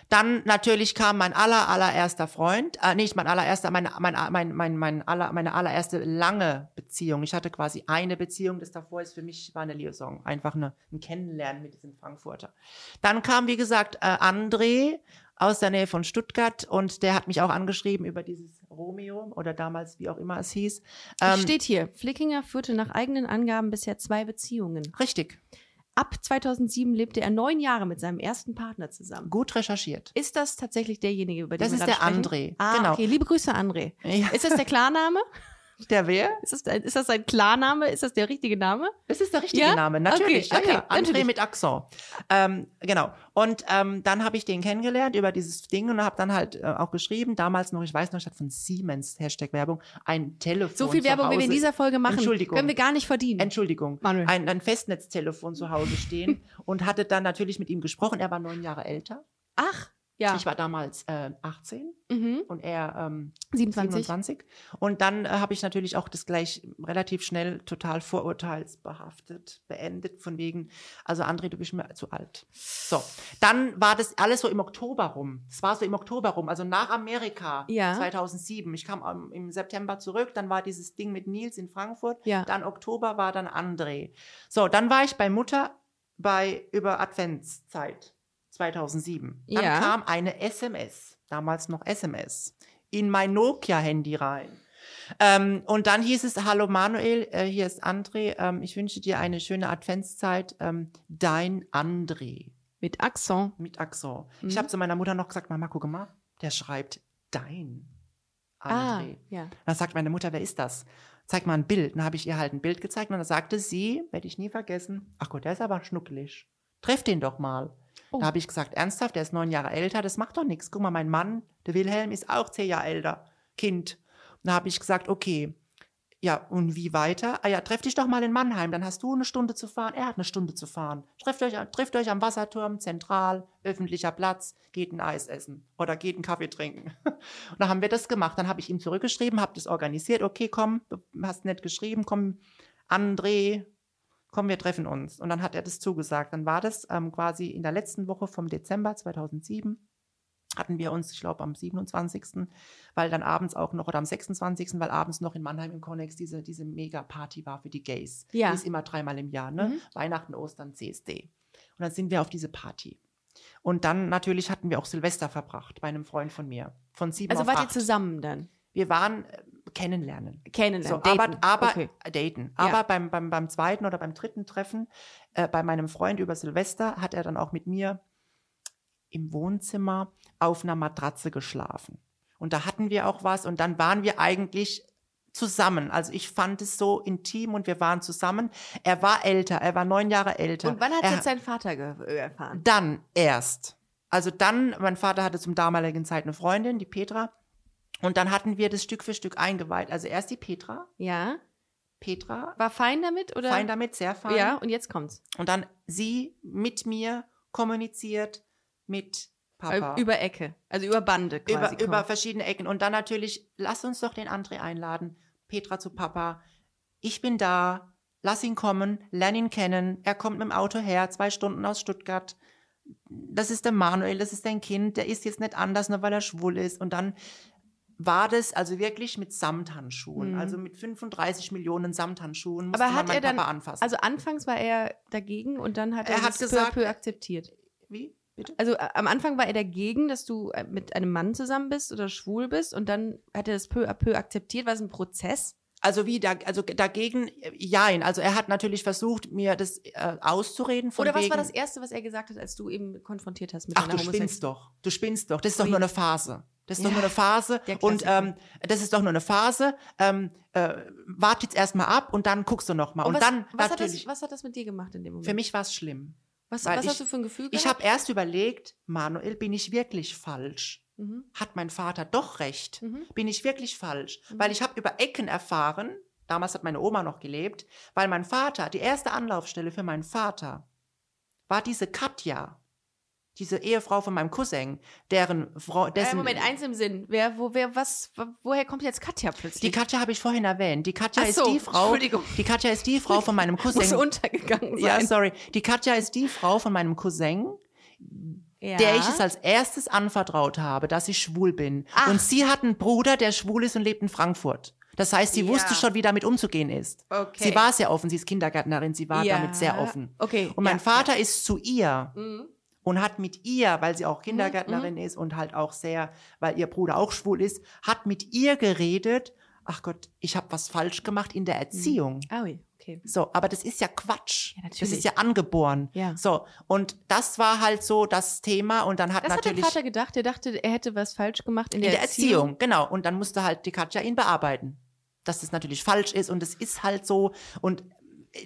Dann natürlich kam mein aller, allererster Freund, äh, nicht mein allererster, mein, mein, mein, mein, mein aller, meine allererste lange Beziehung. Ich hatte quasi eine Beziehung, das davor ist für mich, war eine Liaison. Einfach eine, ein Kennenlernen mit diesem Frankfurter. Dann kam, wie gesagt, äh, André aus der Nähe von Stuttgart und der hat mich auch angeschrieben über dieses Romeo oder damals, wie auch immer es hieß. Ähm, Steht hier, Flickinger führte nach eigenen Angaben bisher zwei Beziehungen. richtig, Ab 2007 lebte er neun Jahre mit seinem ersten Partner zusammen. gut recherchiert. Ist das tatsächlich derjenige, über den Das wir ist gerade der? André, Ah, genau. okay. Liebe Grüße, André. Ja. Ist das der Klarname? Der wer? Ist das, ist das sein Klarname? Ist das der richtige Name? Das ist der richtige Ja? Name, natürlich. Okay, okay, ja. André natürlich. mit Accent. Ähm, genau. Und ähm, dann habe ich den kennengelernt über dieses Ding und habe dann halt äh, auch geschrieben, damals noch, ich weiß noch, statt von Siemens, Hashtag Werbung, ein Telefon So viel Werbung, wie wir in dieser Folge machen, Entschuldigung. können wir gar nicht verdienen. Entschuldigung, Manuel. ein, ein Festnetztelefon zu Hause stehen und hatte dann natürlich mit ihm gesprochen. Er war neun Jahre älter. Ach, ja. Ich war damals äh, 18 mhm. und er ähm, 27. 27. Und dann äh, habe ich natürlich auch das gleich relativ schnell total vorurteilsbehaftet beendet, von wegen, also André, du bist mir zu alt. So, dann war das alles so im Oktober rum. Es war so im Oktober rum, also nach Amerika Ja. 2007. Ich kam ähm, im September zurück, dann war dieses Ding mit Nils in Frankfurt. Ja. Dann Oktober war dann André. So, dann war ich bei Mutter bei über Adventszeit 2007. Dann Ja. kam eine SMS, damals noch SMS, in mein Nokia-Handy rein. Ähm, und dann hieß es, hallo Manuel, äh, hier ist André, ähm, ich wünsche dir eine schöne Adventszeit, ähm, dein André Mit Accent. mit Accent. Mhm. Ich habe zu meiner Mutter noch gesagt, Mama, guck mal, der schreibt dein André. Ah, ja. Dann sagt meine Mutter, wer ist das? Zeig mal ein Bild. Dann habe ich ihr halt ein Bild gezeigt und dann sagte sie, werde ich nie vergessen, ach Gott, der ist aber schnuckelig. Treff den doch mal. Oh. Da habe ich gesagt, ernsthaft, der ist neun Jahre älter, das macht doch nichts. Guck mal, mein Mann, der Wilhelm, ist auch zehn Jahre älter, Kind. Da habe ich gesagt, okay, ja, und wie weiter? Ah ja, treff dich doch mal in Mannheim, dann hast du eine Stunde zu fahren, er hat eine Stunde zu fahren. Trefft euch, trefft euch am Wasserturm, zentral, öffentlicher Platz, geht ein Eis essen oder geht einen Kaffee trinken. Und dann haben wir das gemacht. Dann habe ich ihm zurückgeschrieben, habe das organisiert. Okay, komm, du hast nett geschrieben, komm, André, komm, wir treffen uns. Und dann hat er das zugesagt. Dann war das ähm, quasi in der letzten Woche vom Dezember 2007 hatten wir uns, ich glaube, am 27., weil dann abends auch noch, oder am 26., weil abends noch in Mannheim im Connex diese, diese Mega-Party war für die Gays. Ja. Die ist immer dreimal im Jahr, ne? Mhm. Weihnachten, Ostern, CSD. Und dann sind wir auf diese Party. Und dann natürlich hatten wir auch Silvester verbracht bei einem Freund von mir. Von sieben Also auf wart ihr zusammen dann? Wir waren äh, kennenlernen. Kennenlernen. So, aber daten. aber okay. äh, daten. Ja. Aber beim, beim, beim zweiten oder beim dritten Treffen äh, bei meinem Freund über Silvester hat er dann auch mit mir im Wohnzimmer auf einer Matratze geschlafen. Und da hatten wir auch was und dann waren wir eigentlich zusammen. Also ich fand es so intim und wir waren zusammen. Er war älter, er war neun Jahre älter. Und wann hat er, jetzt sein Vater äh, erfahren? Dann erst. Also dann, mein Vater hatte zum damaligen Zeit eine Freundin, die Petra. Und dann hatten wir das Stück für Stück eingeweiht. Also erst die Petra. Ja. Petra War fein damit oder? fein damit, sehr fein. Ja, und jetzt kommt's. Und dann sie mit mir kommuniziert mit Papa. Äh, Über Ecke. Also über Bande quasi. über, über verschiedene Ecken. Und dann natürlich, lass uns doch den André einladen. Petra zu Papa. Ich bin da. Lass ihn kommen. Lern ihn kennen. Er kommt mit dem Auto her, zwei Stunden aus Stuttgart. Das ist der Manuel, das ist dein Kind. Der ist jetzt nicht anders, nur weil er schwul ist. Und dann war das also wirklich mit Samthandschuhen. Mhm. Also mit 35 Millionen Samthandschuhen musste Aber man hat er dann, Papa anfassen. also anfangs war er dagegen und dann hat er, Er hat das peu à gesagt, peu äh, akzeptiert. Wie? Bitte? Also äh, am Anfang war er dagegen, dass du äh, mit einem Mann zusammen bist oder schwul bist und dann hat er das peu à peu akzeptiert. War es ein Prozess? Also wie da, also dagegen, äh, jein. Also er hat natürlich versucht, mir das äh, auszureden von oder was wegen, war das Erste, was er gesagt hat, als du eben konfrontiert hast mit Ach, deiner du spinnst doch. Du spinnst doch. Das ist doch nur eine Phase. Das ist Ja, doch nur eine Phase. Und ähm, das ist doch nur eine Phase. Ähm, äh, wart jetzt erstmal ab und dann guckst du noch mal. Und, Und, was, dann was, hat das, natürlich. was hat das mit dir gemacht in dem Moment? für mich war es schlimm. was was ich- hast du für ein Gefühl Ich gehabt? habe erst überlegt, Manuel, bin ich wirklich falsch? Mhm. Hat mein Vater doch recht? Mhm. Bin ich wirklich falsch? Mhm. Weil ich habe über Ecken erfahren, damals hat meine Oma noch gelebt, weil mein Vater, die erste Anlaufstelle für meinen Vater war diese Katja, diese Ehefrau von meinem Cousin, deren Frau, Äh, dessen, Moment, eins im Sinn. Wer, wo, wer, was, wo- woher kommt jetzt Katja Die plötzlich? Katja habe ich vorhin erwähnt. Die Katja Ach ist so, die Frau. Entschuldigung. Die Katja ist die Frau von meinem Muss Cousin. untergegangen sein. Ja, sorry. Die Katja ist die Frau von meinem Cousin, Ja. der ich es als erstes anvertraut habe, dass ich schwul bin. Ach. Und sie hat einen Bruder, der schwul ist und lebt in Frankfurt. Das heißt, sie Ja. wusste schon, wie damit umzugehen ist. Okay. Sie war sehr offen, sie ist Kindergärtnerin, sie war Ja. damit sehr offen. Okay. Und mein Vater ist zu ihr. Mhm. Und hat mit ihr, weil sie Mhm, auch Kindergärtnerin ist und halt auch sehr, weil ihr Bruder auch schwul ist, hat mit ihr geredet, ach Gott, ich habe was falsch gemacht in der Erziehung. Aui, okay. So, aber das ist ja Quatsch. Ja, das natürlich. ist ja angeboren. Ja. So, und das war halt so das Thema und dann hat Das hat dein natürlich Vater gedacht. Er dachte, er hätte was falsch gemacht in in der, der Erziehung, genau. Und dann musste halt die Katja ihn bearbeiten, dass das natürlich falsch ist und es ist halt so und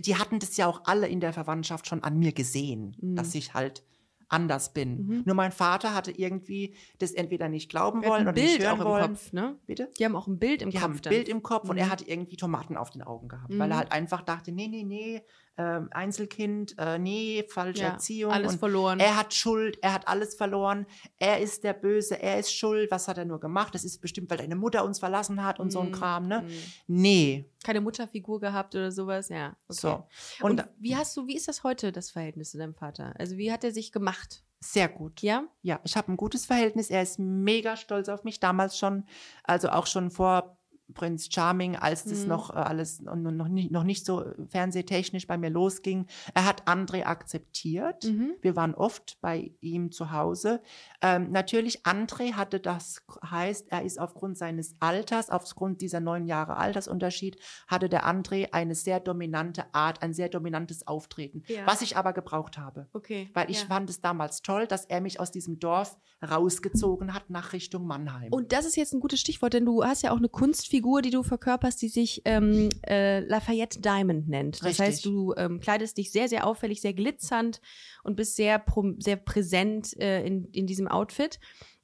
die hatten das ja auch alle in der Verwandtschaft schon an mir gesehen, Mhm. dass ich halt anders bin. Mhm. Nur mein Vater hatte irgendwie das entweder nicht glauben hat wollen oder Bild nicht hören auch im wollen. Kopf, ne? Bitte? Die haben auch ein Bild im Die Kopf. haben ein dann. Bild im Kopf und Mhm. er hatte irgendwie Tomaten auf den Augen gehabt, Mhm. weil er halt einfach dachte, nee, nee, nee, ähm, Einzelkind, äh, nee, falsche Ja, Erziehung. alles verloren. Er hat Schuld, er hat alles verloren, er ist der Böse, er ist schuld, was hat er nur gemacht? Das ist bestimmt, weil deine Mutter uns verlassen hat und so ein Mhm. Kram, ne? Mhm. Nee, Keine Mutterfigur gehabt oder sowas, ja. Okay. so. Und, Und, wie hast du, wie ist das heute, das Verhältnis zu deinem Vater? Also wie hat er sich gemacht? sehr gut. Ja? Ja, ich habe ein gutes Verhältnis. Er ist mega stolz auf mich, damals schon, also auch schon vor Prinz Charming, als das Mhm. noch äh, alles noch, noch, nicht, noch nicht so fernsehtechnisch bei mir losging. Er hat André akzeptiert. Mhm. Wir waren oft bei ihm zu Hause. Ähm, natürlich, André hatte das, heißt, er ist aufgrund seines Alters, aufgrund dieser neun Jahre Altersunterschied, hatte der André eine sehr dominante Art, ein sehr dominantes Auftreten, Ja. was ich aber gebraucht habe. Okay. Weil ich ja. fand es damals toll, dass er mich aus diesem Dorf rausgezogen hat nach Richtung Mannheim. Und das ist jetzt ein gutes Stichwort, denn du hast ja auch eine Kunstfigur, die du verkörperst, die sich ähm, äh, Lafayette Diamond nennt. Das Richtig. heißt, du ähm, kleidest dich sehr, sehr auffällig, sehr glitzernd und bist sehr, sehr präsent äh, in, in diesem Outfit.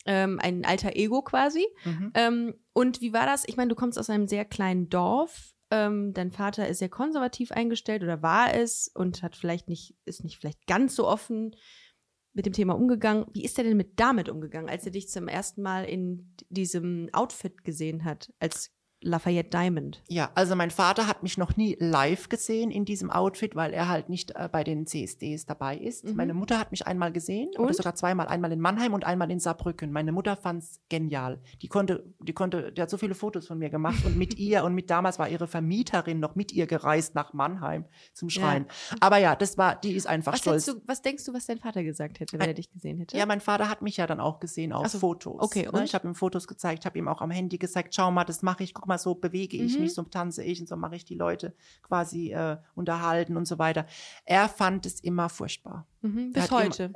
Ähm, ein alter Ego quasi. Mhm. Ähm, und wie war das? Ich meine, du kommst aus einem sehr kleinen Dorf. Ähm, dein Vater ist sehr konservativ eingestellt oder war es und hat vielleicht nicht, ist nicht vielleicht ganz so offen mit dem Thema umgegangen. Wie ist er denn mit damit umgegangen, als er dich zum ersten Mal in diesem Outfit gesehen hat, als Lafayette Diamond. Ja, also mein Vater hat mich noch nie live gesehen in diesem Outfit, weil er halt nicht äh, bei den CSDs dabei ist. Mhm. Meine Mutter hat mich einmal gesehen, oder Und? sogar zweimal, einmal in Mannheim und einmal in Saarbrücken. Meine Mutter fand's genial. Die konnte, die konnte, die hat so viele Fotos von mir gemacht und mit ihr und mit damals war ihre Vermieterin noch mit ihr gereist nach Mannheim zum Schreien. Aber ja, das war, die ist einfach Was, stolz. denkst du, was denkst du, was dein Vater gesagt hätte, wenn Ein- er dich gesehen hätte? Ja, mein Vater hat mich ja dann auch gesehen auf so, Fotos. okay, ne? und? Ich habe ihm Fotos gezeigt, habe ihm auch am Handy gesagt, schau mal, das mache ich, guck mal, so bewege ich Mhm. mich, so tanze ich und so mache ich die Leute quasi äh, unterhalten und so weiter. Er fand es immer furchtbar. mhm, bis hat immer- heute.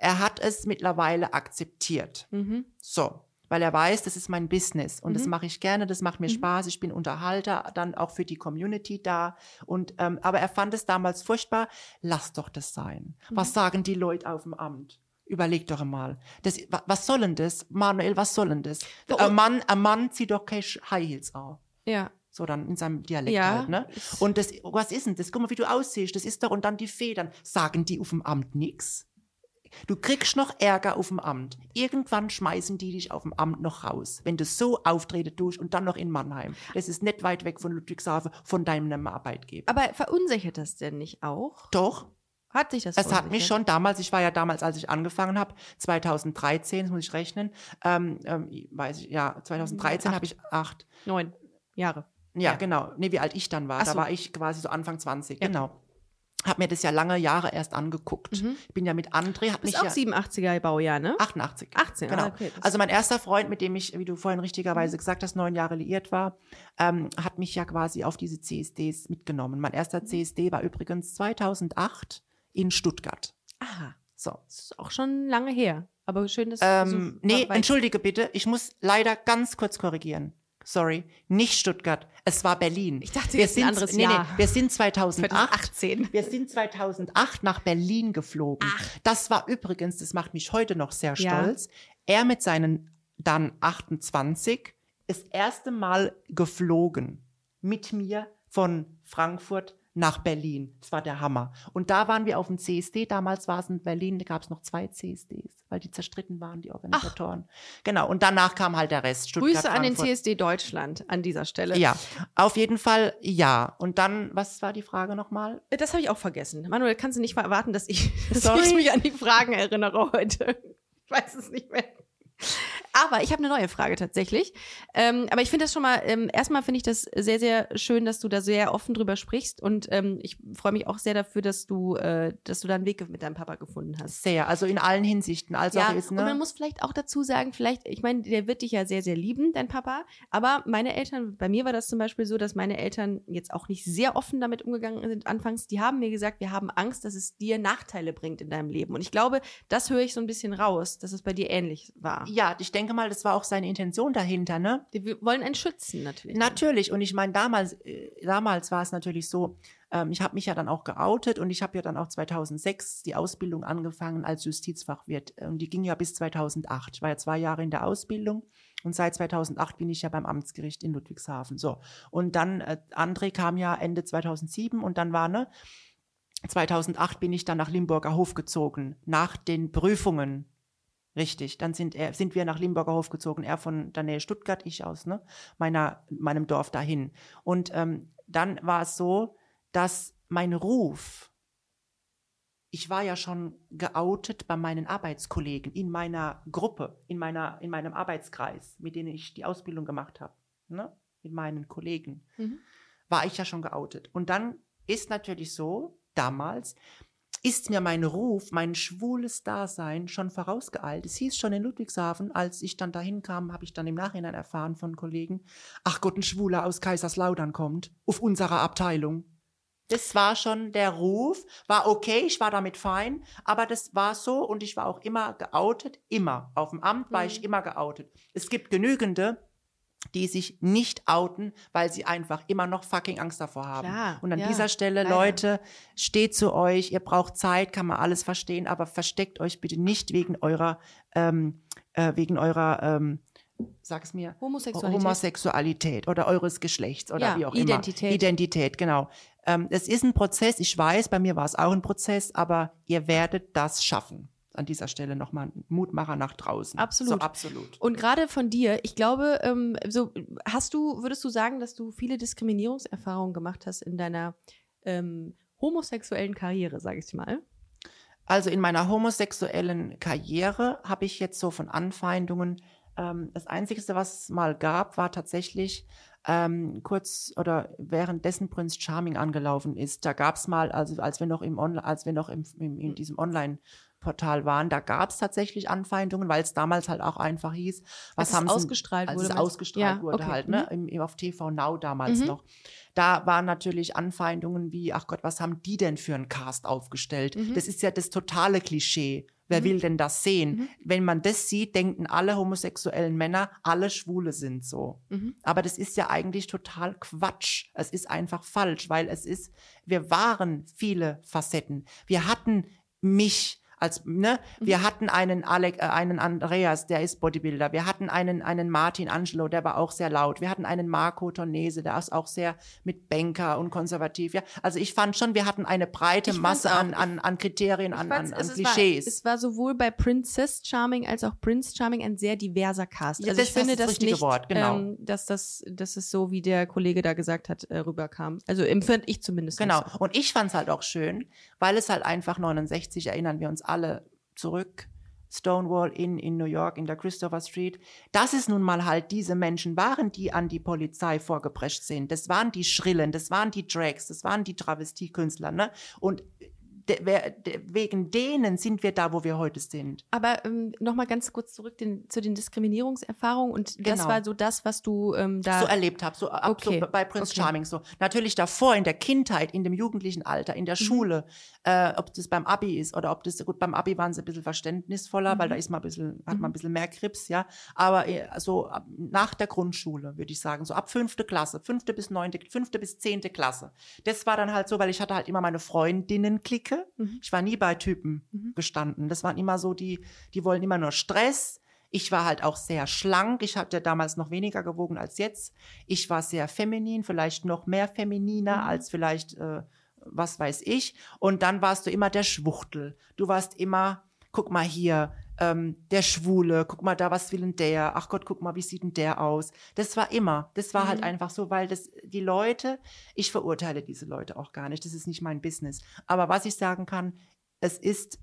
Er hat es mittlerweile akzeptiert. Mhm. So. Weil er weiß, das ist mein Business und das Mhm. mache ich gerne, das macht mir Mhm. Spaß, ich bin Unterhalter, dann auch für die Community da. Und ähm, aber er fand es damals furchtbar. Lass doch das sein. Mhm. Was sagen die Leute auf dem Amt? Überleg doch mal. Das, wa- was soll denn das? Manuel, was soll denn das? Wo- Ein Mann, ein Mann zieht doch keine High Heels an. Ja. So dann in seinem Dialekt Ja. halt, ne? Und das, was ist denn das? Guck mal, wie du aussiehst. Das ist doch, und dann die Federn. Sagen die auf dem Amt nix? Du kriegst noch Ärger auf dem Amt. Irgendwann schmeißen die dich auf dem Amt noch raus, wenn du so auftreten tust und dann noch in Mannheim. Das ist nicht weit weg von Ludwigshafen, von deinem Arbeitgeber. Aber verunsichert das denn nicht auch? Doch, Hat sich das es hat mich schon damals, ich war ja damals, als ich angefangen habe, 2013, das muss ich rechnen, ähm, ähm, weiß ich, ja, 2013 Acht. habe ich acht, Neun Jahre. Ja, Ja. genau. Nee, wie alt ich dann war. Ach Da so. war ich quasi so Anfang 20, Ja. genau. Hab mir das ja lange Jahre erst angeguckt. Mhm. Ich bin ja mit André, hat mich bist auch ja 87er Baujahr, ne? 88. 18, genau. ah, okay, also mein erster Freund, mit dem ich, wie du vorhin Mhm. richtigerweise gesagt hast, neun Jahre liiert war, ähm, hat mich ja quasi auf diese CSDs mitgenommen. Mein erster Mhm. CSD war übrigens 2008 in Stuttgart. Aha. So. Das ist auch schon lange her. Aber schön, dass Ähm, so nee, entschuldige bitte, ich muss leider ganz kurz korrigieren. Sorry, nicht Stuttgart, es war Berlin. Ich dachte wir jetzt ein sind, anderes nee, Jahr. Nee, wir sind 2008 2018. Wir sind 2008 nach Berlin geflogen. Das war übrigens, das macht mich heute noch sehr Ja. stolz. Er mit seinen dann 28 das erste Mal geflogen mit mir von Frankfurt nach Berlin. Das war der Hammer. Und da waren wir auf dem CSD. Damals war es in Berlin, da gab es noch zwei CSDs, weil die zerstritten waren, die Organisatoren. Genau. Und danach kam halt der Rest. Stuttgart, Grüße an den. CSD Deutschland an dieser Stelle. Ja, auf jeden Fall ja. Und dann, was war die Frage nochmal? Das habe ich auch vergessen. Manuel, kannst du nicht erwarten, dass ich, dass ich mich an die Fragen erinnere heute? Ich weiß es nicht mehr. Aber ich habe eine neue Frage tatsächlich. Ähm, aber ich finde das schon mal, ähm, erstmal finde ich das sehr, sehr schön, dass du da sehr offen drüber sprichst. Und ähm, ich freue mich auch sehr dafür, dass du, äh, dass du da einen Weg mit deinem Papa gefunden hast. Sehr, also in allen Hinsichten. Also ja, jetzt, und man ne? muss vielleicht auch dazu sagen, vielleicht, ich meine, der wird dich ja sehr, sehr lieben, dein Papa. Aber meine Eltern, bei mir war das zum Beispiel so, dass meine Eltern jetzt auch nicht sehr offen damit umgegangen sind anfangs. Die haben mir gesagt, wir haben Angst, dass es dir Nachteile bringt in deinem Leben. Und ich glaube, das höre ich so ein bisschen raus, dass es bei dir ähnlich war. Ja, ich denke mal, das war auch seine Intention dahinter, ne? Wir wollen einen schützen, natürlich. Natürlich. Und ich meine, damals, äh, damals war es natürlich so, ähm, ich habe mich ja dann auch geoutet und ich habe ja dann auch 2006 die Ausbildung angefangen als Justizfachwirt. Und die ging ja bis 2008. Ich war ja zwei Jahre in der Ausbildung und seit 2008 bin ich ja beim Amtsgericht in Ludwigshafen. So. Und dann, äh, André kam ja Ende 2007 und dann war, ne, 2008 bin ich dann nach Limburger Hof gezogen, nach den Prüfungen. Richtig, dann sind, er, sind wir nach Limburger Hof gezogen, er von der Nähe Stuttgart, ich aus ne, meiner, meinem Dorf dahin. Und ähm, dann war es so, dass mein Ruf, ich war ja schon geoutet bei meinen Arbeitskollegen in meiner Gruppe, in, meiner, in meinem Arbeitskreis, mit denen ich die Ausbildung gemacht habe, ne, mit meinen Kollegen Mhm. war ich ja schon geoutet. Und dann ist natürlich so, damals, ist mir mein Ruf, mein schwules Dasein schon vorausgeeilt. Es hieß schon in Ludwigshafen, als ich dann dahin kam, habe ich dann im Nachhinein erfahren von Kollegen, ach Gott, ein Schwuler aus Kaiserslautern kommt, auf unserer Abteilung. Das war schon der Ruf, war okay, ich war damit fein, aber das war so und ich war auch immer geoutet, immer. Auf dem Amt war Mhm. ich immer geoutet. Es gibt genügende, die sich nicht outen, weil sie einfach immer noch fucking Angst davor haben. Klar, und an ja, dieser Stelle, leider. Leute, steht zu euch, ihr braucht Zeit, kann man alles verstehen, aber versteckt euch bitte nicht wegen eurer, ähm, äh, wegen eurer, ähm, sag es mir, Homosexualität. Homosexualität oder eures Geschlechts oder Ja, wie auch Identität. immer. Identität, genau. Ähm, es ist ein Prozess, ich weiß, bei mir war es auch ein Prozess, aber ihr werdet das schaffen. An dieser Stelle nochmal ein Mutmacher nach draußen. Absolut. So, absolut. Und gerade von dir, ich glaube, ähm, so hast du, würdest du sagen, dass du viele Diskriminierungserfahrungen gemacht hast in deiner ähm, homosexuellen Karriere, sage ich mal? Also in meiner homosexuellen Karriere habe ich jetzt so von Anfeindungen, ähm, das Einzige, was es mal gab, war tatsächlich ähm, kurz oder währenddessen Prince Charming angelaufen ist. Da gab es mal, also als wir noch im Online, als wir noch im, im in diesem Online Portal waren, da gab es tatsächlich Anfeindungen, weil es damals halt auch einfach hieß, was haben sie, ausgestrahlt als wurde. es ausgestrahlt Ja, wurde okay. halt, ne, im, im, auf TV Now damals Mhm. noch. Da waren natürlich Anfeindungen wie, ach Gott, was haben die denn für einen Cast aufgestellt? Mhm. Das ist ja das totale Klischee. Wer Mhm. will denn das sehen? Mhm. Wenn man das sieht, denken alle homosexuellen Männer, alle Schwule sind so. Mhm. Aber das ist ja eigentlich total Quatsch. Es ist einfach falsch, weil es ist, wir waren viele Facetten. Wir hatten mich als, ne, wir hatten einen Alec, äh, einen Andreas, der ist Bodybuilder. Wir hatten einen, einen Martin Angelo, der war auch sehr laut. Wir hatten einen Marco Tornese, der ist auch sehr mit Banker und konservativ. Ja, also ich fand schon, wir hatten eine breite Ich Masse auch. an, an, an Kriterien, an, an, an es, es Klischees. War, es war sowohl bei Princess Charming als auch Prince Charming ein sehr diverser Cast. Ja, Also das- ich finde ist das das richtige nicht, Wort, genau. ähm, dass das, dass es so, wie der Kollege da gesagt hat, äh, rüberkam. Also empfinde ich zumindest. Genau. So. Und ich fand es halt auch schön, weil es halt einfach 69, erinnern wir uns alle zurück, Stonewall Inn in New York, in der Christopher Street, dass es nun mal halt diese Menschen waren, die an die Polizei vorgeprescht sind. Das waren die Schrillen, das waren die Drags, das waren die Travestiekünstler. Ne? Und de, de, wegen denen sind wir da, wo wir heute sind. Aber ähm, nochmal ganz kurz zurück den, zu den Diskriminierungserfahrungen. Und das Genau. war so das, was du ähm, da. so erlebt habe, so, ab, Okay, so bei Prince okay. Charming so. Natürlich davor in der Kindheit, in dem jugendlichen Alter, in der Schule, äh, ob das beim Abi ist oder ob das, gut, beim Abi waren sie ein bisschen verständnisvoller, weil da ist man ein bisschen, hat man ein bisschen mehr Krips, ja. Aber äh, so ab, nach der Grundschule, würde ich sagen, so ab fünfte Klasse, fünfte bis neunte, fünfte bis zehnte Klasse. Das war dann halt so, weil ich hatte halt immer meine Freundinnen-Clique. Mhm. Ich war nie bei Typen Mhm. gestanden. Das waren immer so die, die wollen immer nur Stress. Ich war halt auch sehr schlank. Ich hatte damals noch weniger gewogen als jetzt. Ich war sehr feminin, vielleicht noch mehr femininer Mhm. als vielleicht, äh, was weiß ich. Und dann warst du immer der Schwuchtel. Du warst immer, guck mal hier, ähm, der Schwule, guck mal da, was will denn der? Ach Gott, guck mal, wie sieht denn der aus? Das war immer. Das war halt Mhm. einfach so, weil das, die Leute, ich verurteile diese Leute auch gar nicht. Das ist nicht mein Business. Aber was ich sagen kann, es ist,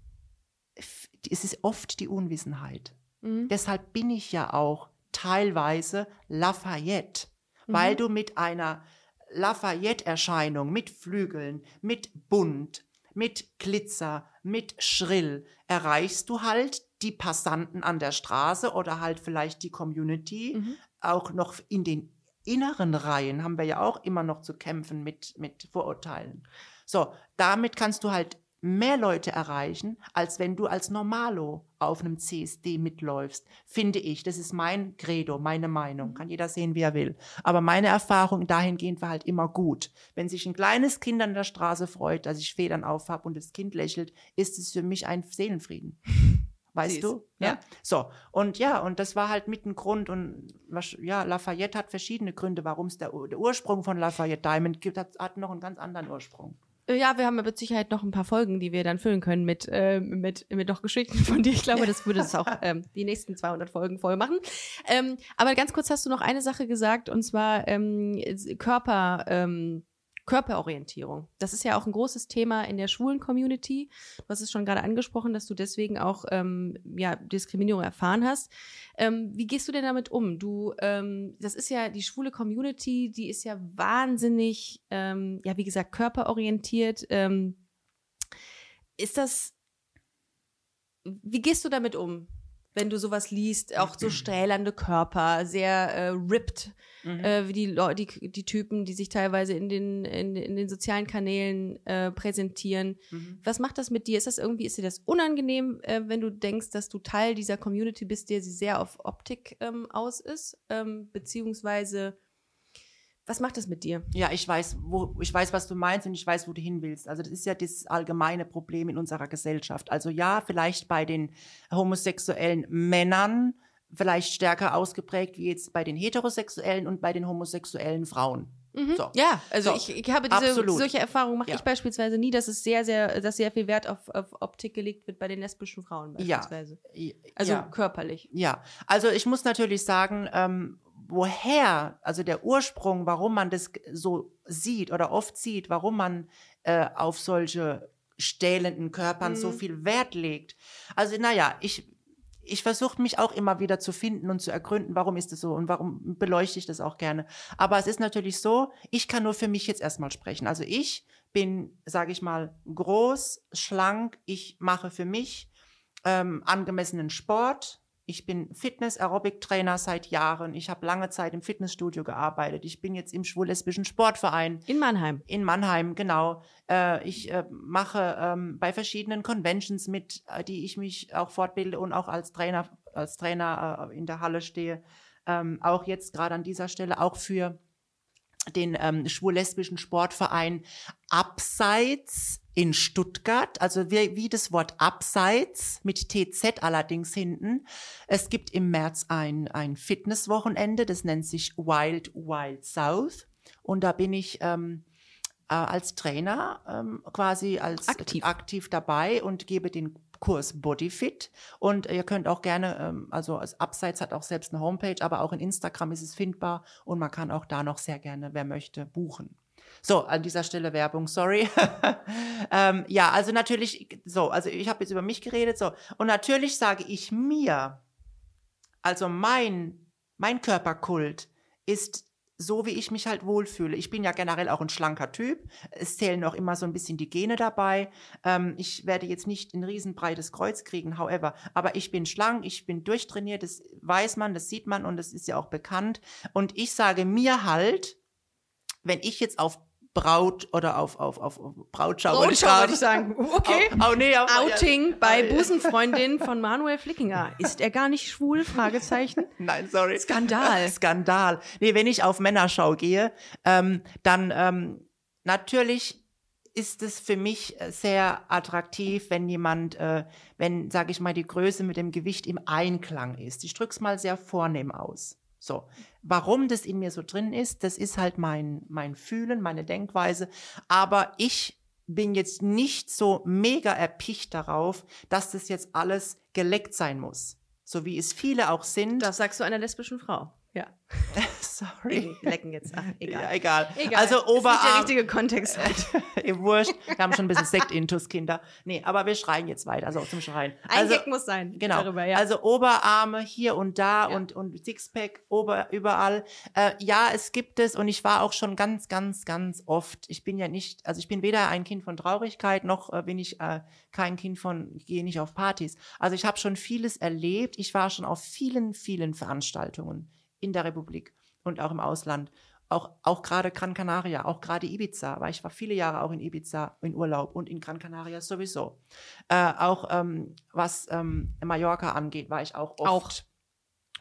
es ist oft die Unwissenheit. Mhm. Deshalb bin ich ja auch teilweise Lafayette, weil du mit einer Lafayette-Erscheinung, mit Flügeln, mit bunt, mit Glitzer, mit schrill, erreichst du halt die Passanten an der Straße oder halt vielleicht die Community, Mhm. auch noch in den inneren Reihen haben wir ja auch immer noch zu kämpfen mit, mit Vorurteilen. So, damit kannst du halt mehr Leute erreichen, als wenn du als Normalo auf einem CSD mitläufst, finde ich. Das ist mein Credo, meine Meinung. Kann jeder sehen, wie er will. Aber meine Erfahrung dahingehend war halt immer gut. Wenn sich ein kleines Kind an der Straße freut, dass ich Federn aufhab und das Kind lächelt, ist es für mich ein Seelenfrieden. Weißt Süß. du? Ja. So, und ja, und das war halt mit ein Grund. Und ja, Lafayette hat verschiedene Gründe, warum es der, der Ursprung von Lafayette Diamond gibt, hat, hat noch einen ganz anderen Ursprung. Äh, Ja, wir haben ja mit Sicherheit noch ein paar Folgen, die wir dann füllen können mit, äh, mit, mit noch Geschichten von dir. Ich glaube, das würde es auch ähm, die nächsten 200 Folgen voll machen. Ähm, aber ganz kurz hast du noch eine Sache gesagt, und zwar ähm, Körper, ähm, Körperorientierung. Das ist ja auch ein großes Thema in der schwulen Community. Du hast es schon gerade angesprochen, dass du deswegen auch ähm, ja, Diskriminierung erfahren hast. Ähm, wie gehst du denn damit um? Du, ähm, das ist ja die schwule Community, die ist ja wahnsinnig, ähm, ja, wie gesagt, körperorientiert. Ähm, ist das, wie gehst du damit um? Wenn du sowas liest, auch so stählernde Körper, sehr äh, ripped, äh, wie die, die, die Typen, die sich teilweise in den, in, in den sozialen Kanälen äh, präsentieren. Mhm. Was macht das mit dir? Ist das irgendwie, ist dir das unangenehm, äh, wenn du denkst, dass du Teil dieser Community bist, der sie sehr auf Optik ähm, aus ist? Ähm, beziehungsweise, was macht das mit dir? Ja, ich weiß, wo, ich weiß, was du meinst und ich weiß, wo du hin willst. Also das ist ja das allgemeine Problem in unserer Gesellschaft. Also ja, vielleicht bei den homosexuellen Männern vielleicht stärker ausgeprägt wie jetzt bei den heterosexuellen und bei den homosexuellen Frauen. Mhm. So. Ja, also So, ich, ich habe diese absolut. solche Erfahrungen mache Ja. ich beispielsweise nie, dass es sehr, sehr, dass sehr viel Wert auf, auf Optik gelegt wird bei den lesbischen Frauen Ja. beispielsweise. I- Also ja. körperlich. Ja, also ich muss natürlich sagen, ähm, woher, also der Ursprung, warum man das so sieht oder oft sieht, warum man äh, auf solche stählenden Körpern so Mhm. viel Wert legt. Also naja, ich, ich versuche mich auch immer wieder zu finden und zu ergründen, warum ist es so und warum beleuchte ich das auch gerne. Aber es ist natürlich so, ich kann nur für mich jetzt erstmal sprechen. Also ich bin, sage ich mal, groß, schlank, ich mache für mich ähm, angemessenen Sport. Ich bin Fitness-Aerobic-Trainer seit Jahren. Ich habe lange Zeit im Fitnessstudio gearbeitet. Ich bin jetzt im schwul-lesbischen Sportverein In Mannheim. in Mannheim, genau. Äh, ich äh, mache ähm, bei verschiedenen Conventions mit, äh, die ich mich auch fortbilde und auch als Trainer, als Trainer äh, in der Halle stehe. Ähm, auch jetzt gerade an dieser Stelle auch für den ähm, schwul-lesbischen Sportverein Abseits in Stuttgart, also wie, wie das Wort Abseits mit TZ allerdings hinten. Es gibt im März ein, ein Fitnesswochenende, das nennt sich Wild Wild South. Und da bin ich ähm, äh, als Trainer ähm, quasi als Aktiv. aktiv dabei und gebe den Kurs Bodyfit. Und ihr könnt auch gerne, ähm, also als Abseits hat auch selbst eine Homepage, aber auch in Instagram ist es findbar und man kann auch da noch sehr gerne, wer möchte, buchen. So, an dieser Stelle Werbung, sorry. ähm, ja, also natürlich, so, also ich habe jetzt über mich geredet, so. Und natürlich sage ich mir, also mein, mein Körperkult ist so, wie ich mich halt wohlfühle. Ich bin ja generell auch ein schlanker Typ. Es zählen auch immer so ein bisschen die Gene dabei. Ähm, ich werde jetzt nicht ein riesenbreites Kreuz kriegen, however. Aber ich bin schlank, ich bin durchtrainiert, das weiß man, das sieht man und das ist ja auch bekannt. Und ich sage mir halt, wenn ich jetzt auf Braut oder auf, auf, auf, Brautschau, Brautschau, würde ich sagen. Okay. Au, au, nee, auf, Outing bei Ja. Busenfreundin von Manuel Flickinger. Ist er gar nicht schwul? Fragezeichen. Nein, sorry. Skandal. Skandal. Nee, wenn ich auf Männerschau gehe, ähm, dann ähm, natürlich ist es für mich äh, sehr attraktiv, wenn jemand, äh, wenn, sage ich mal, die Größe mit dem Gewicht im Einklang ist. Ich drück's mal sehr vornehm aus. So, warum das in mir so drin ist, das ist halt mein, mein Fühlen, meine Denkweise. Aber ich bin jetzt nicht so mega erpicht darauf, dass das jetzt alles geleckt sein muss. So wie es viele auch sind. Das sagst du einer lesbischen Frau. Ja. Sorry. Lecken jetzt. Ach, egal. Ja, egal. Egal. Also Ist nicht der Oberarm. richtige Kontext. Ihr Wurscht. Wir haben schon ein bisschen Sekt-Intus, Kinder. Nee, aber wir schreien jetzt weiter, also zum Schreien. Ein Also, Gag muss sein. Genau. Darüber, ja. Also Oberarme hier und da Ja. und, und Sixpack ober, überall. Äh, ja, es gibt es und ich war auch schon ganz, ganz, ganz oft. Ich bin ja nicht, also ich bin weder ein Kind von Traurigkeit noch äh, bin ich äh, kein Kind von, ich gehe nicht auf Partys. Also ich habe schon vieles erlebt. Ich war schon auf vielen, vielen Veranstaltungen in der Republik und auch im Ausland. Auch, auch gerade Gran Canaria, auch gerade Ibiza, weil ich war viele Jahre auch in Ibiza in Urlaub und in Gran Canaria sowieso. Äh, auch ähm, was ähm, Mallorca angeht, war ich auch oft. Auch.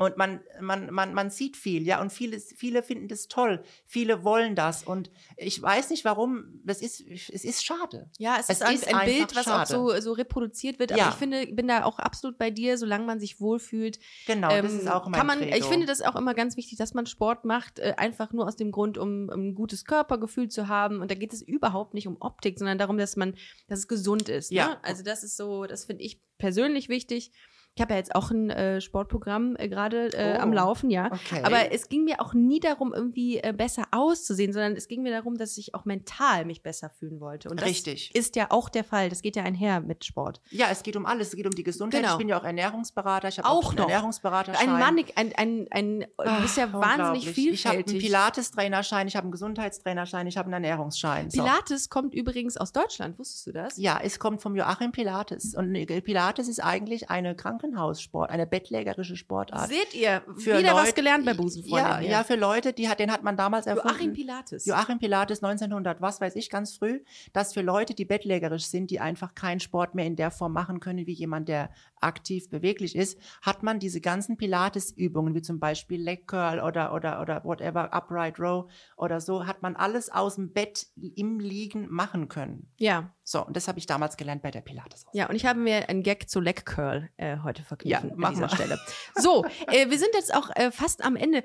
Und man, man, man, man sieht viel, ja, und viele, viele finden das toll. Viele wollen das. Und ich weiß nicht warum, das ist, es ist schade. Ja, es, Es ist ein, ist ein Bild, was auch schade. so, so reproduziert wird. Aber Ja. ich finde, bin da auch absolut bei dir, solange man sich wohlfühlt. Genau, das ähm, ist auch mein kann man, Credo. Ich finde das auch immer ganz wichtig, dass man Sport macht, äh, einfach nur aus dem Grund, um, um ein gutes Körpergefühl zu haben. Und da geht es überhaupt nicht um Optik, sondern darum, dass man, dass es gesund ist. Ja. Ne? Also das ist so, das finde ich persönlich wichtig. Ich habe ja jetzt auch ein äh, Sportprogramm äh, gerade äh, Oh, am Laufen, ja. okay. Aber es ging mir auch nie darum, irgendwie äh, besser auszusehen, sondern es ging mir darum, dass ich auch mental mich besser fühlen wollte. Und das Richtig. ist ja auch der Fall. Das geht ja einher mit Sport. Ja, es geht um alles. Es geht um die Gesundheit. Genau. Ich bin ja auch Ernährungsberater. Ich habe Auch auch einen noch. Ernährungsberaterschein. Ein Mann, ein, ein, ein, du bist ja Ach, wahnsinnig unglaublich. Ich habe einen vielfältig. Pilates-Trainerschein, ich habe einen Gesundheitstrainerschein, ich habe einen Ernährungsschein. So. Pilates kommt übrigens aus Deutschland, wusstest du das? Ja, es kommt vom Joachim Pilates. Und Pilates ist eigentlich eine Krankenhaussport, eine bettlägerische Sportart. Seht ihr, Für wieder was Leute- gelernt bei Ja, Busenfreundin. ja, für Leute, die hat, den hat man damals erfunden. Joachim Pilates. Joachim Pilates 1900, was weiß ich, ganz früh, dass für Leute, die bettlägerisch sind, die einfach keinen Sport mehr in der Form machen können, wie jemand, der aktiv beweglich ist, hat man diese ganzen Pilates-Übungen, wie zum Beispiel Leg Curl oder, oder, oder whatever, Upright Row oder so, hat man alles aus dem Bett im Liegen machen können. ja, So, und das habe ich damals gelernt bei der Pilates. ja, und ich habe mir einen Gag zu Leg Curl äh, heute verknüpft Ja, an dieser mal. Stelle. So, äh, wir sind jetzt auch äh, fast am Ende.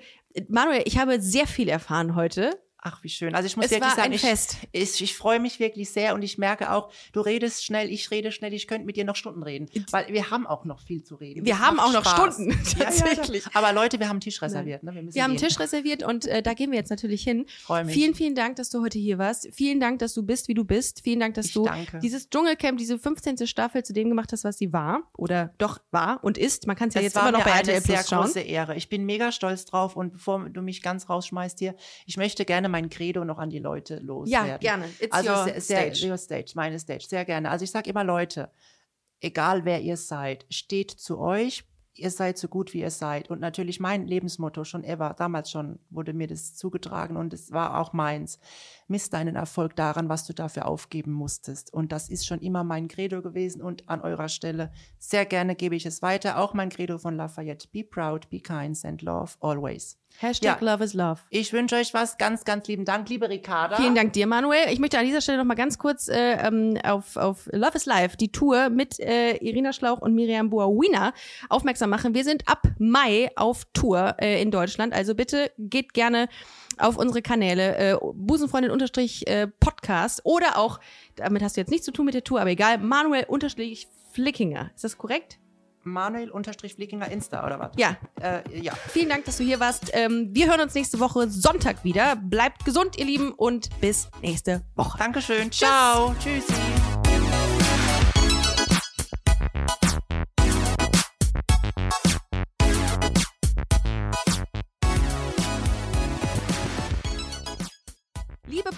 Manuel, ich habe sehr viel erfahren heute. Ach, wie schön. Also ich muss Es wirklich war sagen, ich. Ich, ich freue mich wirklich sehr und ich merke auch, du redest schnell, ich rede schnell, ich könnte mit dir noch Stunden reden. Weil wir haben auch noch viel zu reden. Wir Das haben auch noch Spaß. Stunden, Ja, ja, tatsächlich. ja. Aber Leute, wir haben einen Tisch reserviert. Ne? Wir, Wir haben einen. Tisch reserviert und äh, da gehen wir jetzt natürlich hin. Freu mich. Vielen, vielen Dank, dass du heute hier warst. Vielen Dank, dass du bist, wie du bist. Vielen Dank, dass Ich du danke. dieses Dschungelcamp, diese 15. Staffel zu dem gemacht hast, was sie war. Oder doch war und ist. Man kann es ja jetzt war immer noch bei eine RTL sehr Plus schauen. große Ehre. Ich bin mega stolz drauf und bevor du mich ganz rausschmeißt hier, ich möchte gerne mein Credo noch an die Leute loswerden. Ja, gerne. It's also your sehr, stage. Your stage, meine Stage, sehr gerne. Also ich sage immer Leute, egal wer ihr seid, steht zu euch. Ihr seid so gut, wie ihr seid. Und natürlich mein Lebensmotto schon ever, damals schon wurde mir das zugetragen und es war auch meins. Misst deinen Erfolg daran, was du dafür aufgeben musstest. Und das ist schon immer mein Credo gewesen und an eurer Stelle sehr gerne gebe ich es weiter. Auch mein Credo von Lafayette. Be proud, be kind, send love, always. Hashtag Ja. Love is Love. Ich wünsche euch was. Ganz, ganz lieben Dank, liebe Ricarda. Vielen Dank dir, Manuel. Ich möchte an dieser Stelle noch mal ganz kurz äh, ähm, auf, auf Love is Life, die Tour mit äh, Irina Schlauch und Miriam Boawina aufmerksam machen. Wir sind ab Mai auf Tour äh, in Deutschland. Also bitte geht gerne auf unsere Kanäle äh, Busenfreundin unterstrich äh, Podcast oder auch, damit hast du jetzt nichts zu tun mit der Tour, aber egal, Manuel unterstrich Flickinger. Ist das korrekt? Manuel-Flickinger Insta oder was? Ja. Äh, ja. Vielen Dank, dass du hier warst. Ähm, wir hören uns nächste Woche Sonntag wieder. Bleibt gesund, ihr Lieben, und bis nächste Woche. Dankeschön. Ciao. Tschüssi. Liebe